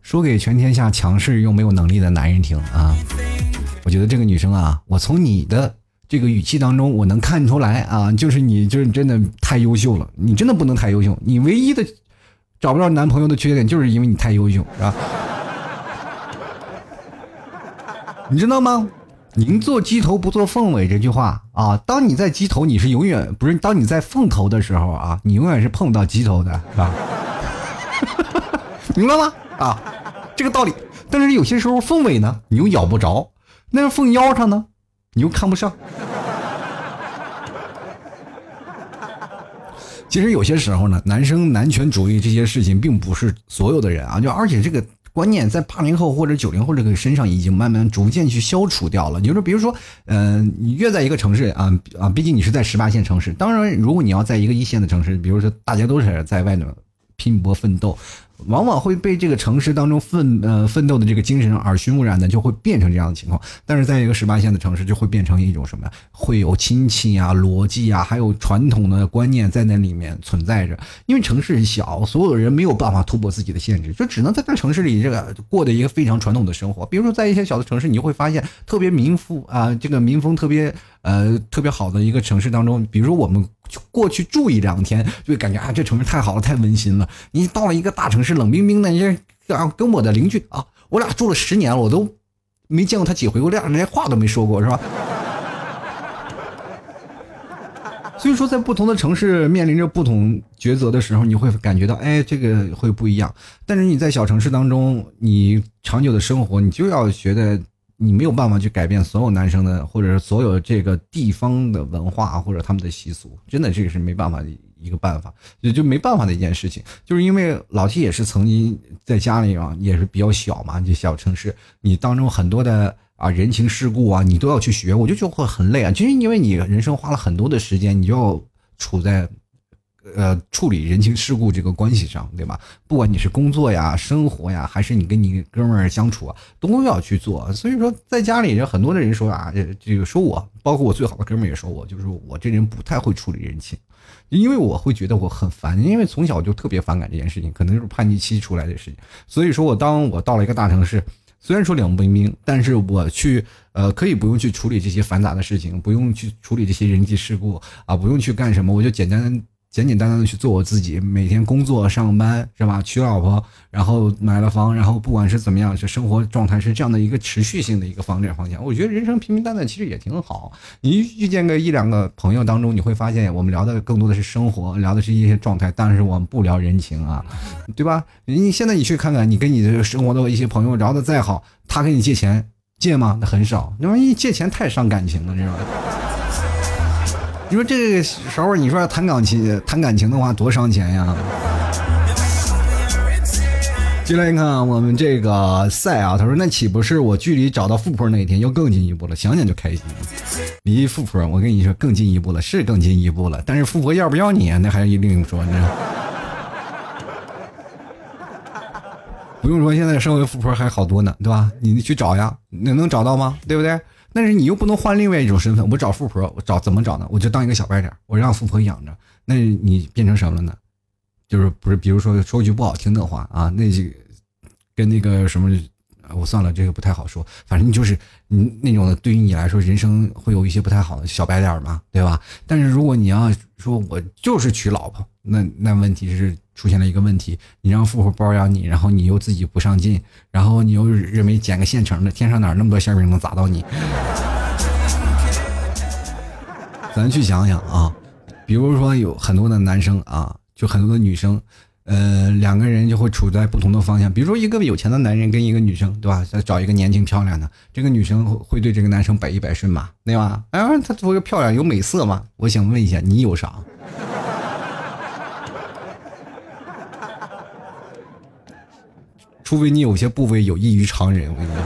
说给全天下强势又没有能力的男人听啊！我觉得这个女生啊，我从你的。这个语气当中，我能看出来啊，就是你就是真的太优秀了，你真的不能太优秀。你唯一的找不着男朋友的缺点，就是因为你太优秀，是吧？你知道吗？宁做鸡头不做凤尾这句话啊，当你在鸡头，你是永远不是；当你在凤头的时候啊，你永远是碰不到鸡头的，是吧？明白吗？啊，这个道理。但是有些时候凤尾呢，你又咬不着；那是凤腰上呢。你又看不上。其实有些时候呢，男生男权主义这些事情，并不是所有的人啊，就而且这个观念在八零后或者九零后这个身上已经慢慢逐渐去消除掉了。就是比如说，嗯，你越在一个城市啊啊，毕竟你是在十八线城市，当然，如果你要在一个一线的城市，比如说大家都是在外头拼搏奋斗。往往会被这个城市当中奋呃奋斗的这个精神耳熏目染的，就会变成这样的情况。但是在一个十八线的城市，就会变成一种什么呀？会有亲戚啊、逻辑啊，还有传统的观念在那里面存在着。因为城市小，所有人没有办法突破自己的限制，就只能在大城市里这个过的一个非常传统的生活。比如说，在一些小的城市，你就会发现特别民富啊，这个民风特别呃特别好的一个城市当中，比如说我们。过去住一两天，就感觉啊，这城市太好了，太温馨了。你到了一个大城市，是冷冰冰的，你啊，跟我的邻居啊，我俩住了十年了，我都没见过他几回，我俩连话都没说过，是吧？所以说，在不同的城市面临着不同抉择的时候，你会感觉到，哎，这个会不一样。但是你在小城市当中，你长久的生活，你就要觉得。你没有办法去改变所有男生的，或者是所有这个地方的文化或者他们的习俗，真的这个是没办法一个办法，也就没办法的一件事情，就是因为老 T 也是曾经在家里啊，也是比较小嘛，就小城市，你当中很多的啊人情世故啊，你都要去学，我就觉得会很累啊，就是因为你人生花了很多的时间，你就要处在。呃，处理人情世故这个关系上，对吧？不管你是工作呀、生活呀，还是你跟你哥们儿相处啊，都要去做。所以说，在家里人很多的人说啊，这个说我，包括我最好的哥们也说我，就是我这人不太会处理人情，因为我会觉得我很烦，因为从小就特别反感这件事情，可能就是叛逆期出来的事情。所以说我当我到了一个大城市，虽然说两不兵，但是我去呃可以不用去处理这些繁杂的事情，不用去处理这些人际事故啊，不用去干什么，我就简单。简简单单的去做我自己，每天工作上班是吧？娶老婆，然后买了房，然后不管是怎么样，是生活状态是这样的一个持续性的一个发展方向。我觉得人生平平淡淡其实也挺好。你遇见个一两个朋友当中，你会发现我们聊的更多的是生活，聊的是一些状态，但是我们不聊人情啊，对吧？你现在你去看看，你跟你的生活的一些朋友聊的再好，他跟你借钱借吗？那很少。那玩意借钱太伤感情了，知道吧？你说这个时候，你说要谈感情、谈感情的话，多伤钱呀！进来一看我们这个赛啊，他说：“那岂不是我距离找到富婆那一天又更进一步了？想想就开心。离富婆，我跟你说更进一步了，是更进一步了。但是富婆要不要你，那还是另说呢。不用说，现在社会富婆还好多呢，对吧？你去找呀，那能找到吗？对不对？”但是你又不能换另外一种身份，我找富婆，我找怎么找呢？我就当一个小白脸，我让富婆养着。那你变成什么了呢？就是不是，比如说说句不好听的话啊，那就跟那个什么，我算了，这个不太好说。反正就是你那种的，对于你来说，人生会有一些不太好的小白脸嘛，对吧？但是如果你要说我就是娶老婆，那那问题是。出现了一个问题，你让富婆包养你，然后你又自己不上进，然后你又认为捡个现成的，天上哪那么多馅饼能砸到你？咱去想想啊，比如说有很多的男生啊，就很多的女生，呃，两个人就会处在不同的方向。比如说一个有钱的男人跟一个女生，对吧？再找一个年轻漂亮的，这个女生会对这个男生百依百顺嘛，对吧？哎，她作为漂亮有美色嘛？我想问一下，你有啥？除非你有些部位有异于常人，我跟你说。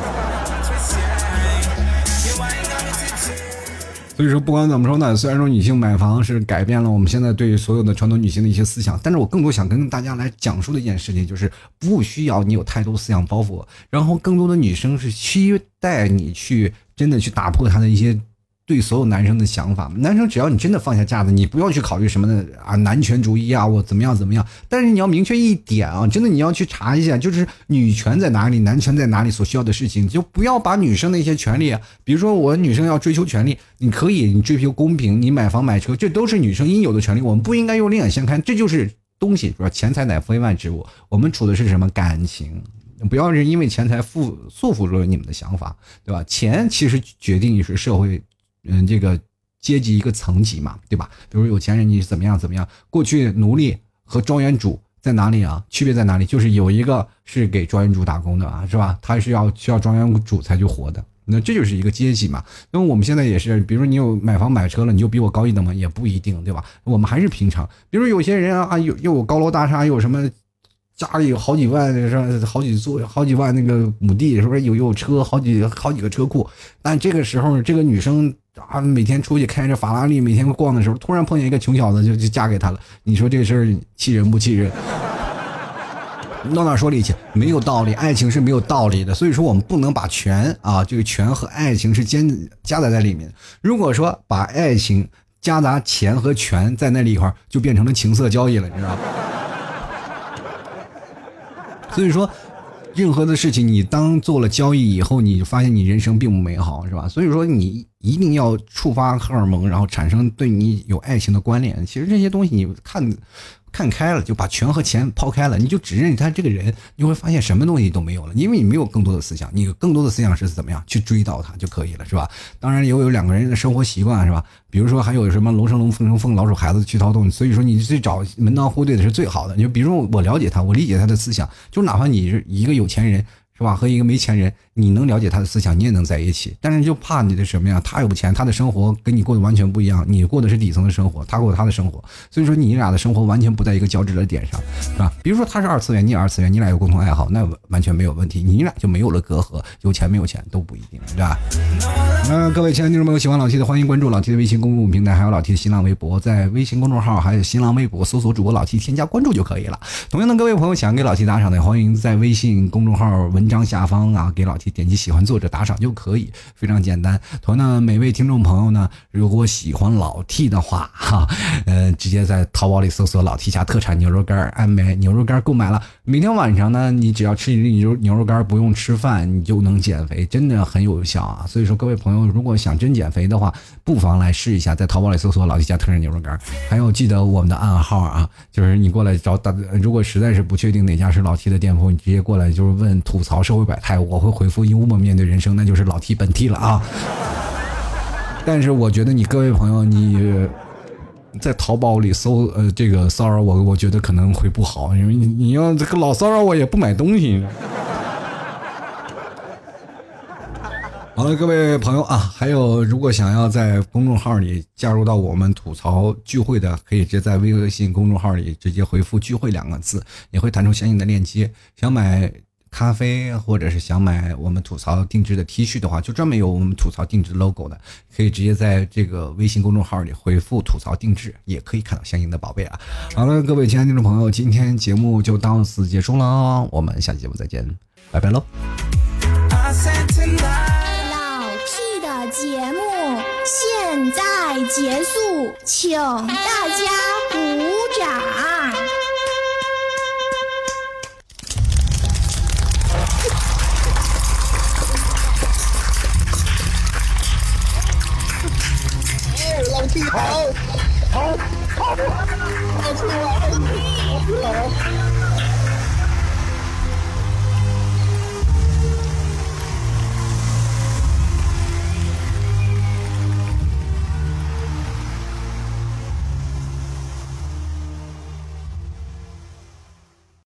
所以说，不管怎么说呢，虽然说女性买房是改变了我们现在对所有的传统女性的一些思想，但是我更多想跟大家来讲述的一件事情，就是不需要你有太多思想包袱，然后更多的女生是期待你去真的去打破她的一些。对所有男生的想法，男生只要你真的放下架子，你不要去考虑什么的啊，男权主义啊，我怎么样怎么样。但是你要明确一点啊，真的你要去查一下，就是女权在哪里，男权在哪里所需要的事情，就不要把女生的一些权利，比如说我女生要追求权利，你可以你追求公平，你买房买车，这都是女生应有的权利，我们不应该用另眼相看，这就是东西，说钱财乃非万之物，我们处的是什么感情，不要是因为钱财缚束缚住了你们的想法，对吧？钱其实决定于是社会。嗯，这个阶级一个层级嘛，对吧？比如有钱人，你怎么样怎么样？过去奴隶和庄园主在哪里啊？区别在哪里？就是有一个是给庄园主打工的啊，是吧？他是要需要庄园主才去活的。那这就是一个阶级嘛。那么我们现在也是，比如说你有买房买车了，你就比我高一等吗？也不一定，对吧？我们还是平常。比如有些人啊，又又有高楼大厦，又有什么家里有好几万，是好几座、好几万那个亩地，是不是有有车好几好几个车库？但这个时候，这个女生。啊，每天出去开着法拉利，每天逛的时候，突然碰见一个穷小子，就就嫁给他了。你说这事儿气人不气人？到哪说理去？没有道理，爱情是没有道理的。所以说，我们不能把权啊，这个权和爱情是兼夹杂在里面。如果说把爱情夹杂钱和权在那里一块，就变成了情色交易了，你知道吗？所以说。任何的事情，你当做了交易以后，你就发现你人生并不美好，是吧？所以说，你一定要触发荷尔蒙，然后产生对你有爱情的关联。其实这些东西，你看。看开了，就把权和钱抛开了，你就只认识他这个人，你会发现什么东西都没有了，因为你没有更多的思想，你有更多的思想是怎么样去追到他就可以了，是吧？当然也有两个人的生活习惯，是吧？比如说还有什么龙生龙，凤生凤，老鼠孩子去掏洞，所以说你去找门当户对的是最好的。你就比如说我了解他，我理解他的思想，就哪怕你是一个有钱人，是吧？和一个没钱人，你能了解他的思想，你也能在一起。但是就怕你的什么呀？他有钱，他的生活跟你过得完全不一样。你过的是底层的生活，他过他的生活，所以说你俩的生活完全不在一个交织的点上，是吧？比如说他是二次元，你二次元，你俩有共同爱好，那完全没有问题，你俩就没有了隔阂。有钱没有钱都不一定，是吧？那各位亲爱的听众朋友，喜欢老 T 的欢迎关注老 T 的微信公众平台，还有老 T 的新浪微博，在微信公众号还有新浪微博搜索主播老 T，添加关注就可以了。同样的，各位朋友想给老 T 打赏的，欢迎在微信公众号文文章下方啊。给老 T 点击喜欢作者打赏就可以，非常简单。同样，每位听众朋友呢，如果喜欢老 T 的话，哈，呃，直接在淘宝里搜索“老 T 家特产牛肉干”，安买牛肉干购买了。每天晚上呢，你只要吃一粒牛牛肉干，不用吃饭，你就能减肥，真的很有效啊！所以说，各位朋友，如果想真减肥的话，不妨来试一下，在淘宝里搜索“老 T 家特产牛肉干”。还有，记得我们的暗号啊，就是你过来找大，如果实在是不确定哪家是老 T 的店铺，你直接过来就是问吐槽社会百态，我。我会回复幽默面对人生，那就是老 T 本 T 了啊！但是我觉得你各位朋友，你在淘宝里搜呃这个骚扰我，我觉得可能会不好，因为你你要这个老骚扰我也不买东西。好了，各位朋友啊，还有如果想要在公众号里加入到我们吐槽聚会的，可以直接在微信公众号里直接回复“聚会”两个字，也会弹出相应的链接。想买。咖啡，或者是想买我们吐槽定制的 T 恤的话，就专门有我们吐槽定制 logo 的，可以直接在这个微信公众号里回复“吐槽定制”，也可以看到相应的宝贝啊。好了，各位亲爱的听众朋友，今天节目就到此结束了，我们下期节目再见，拜拜喽。老 T 的节目现在结束，请大家鼓掌。好好好好好好好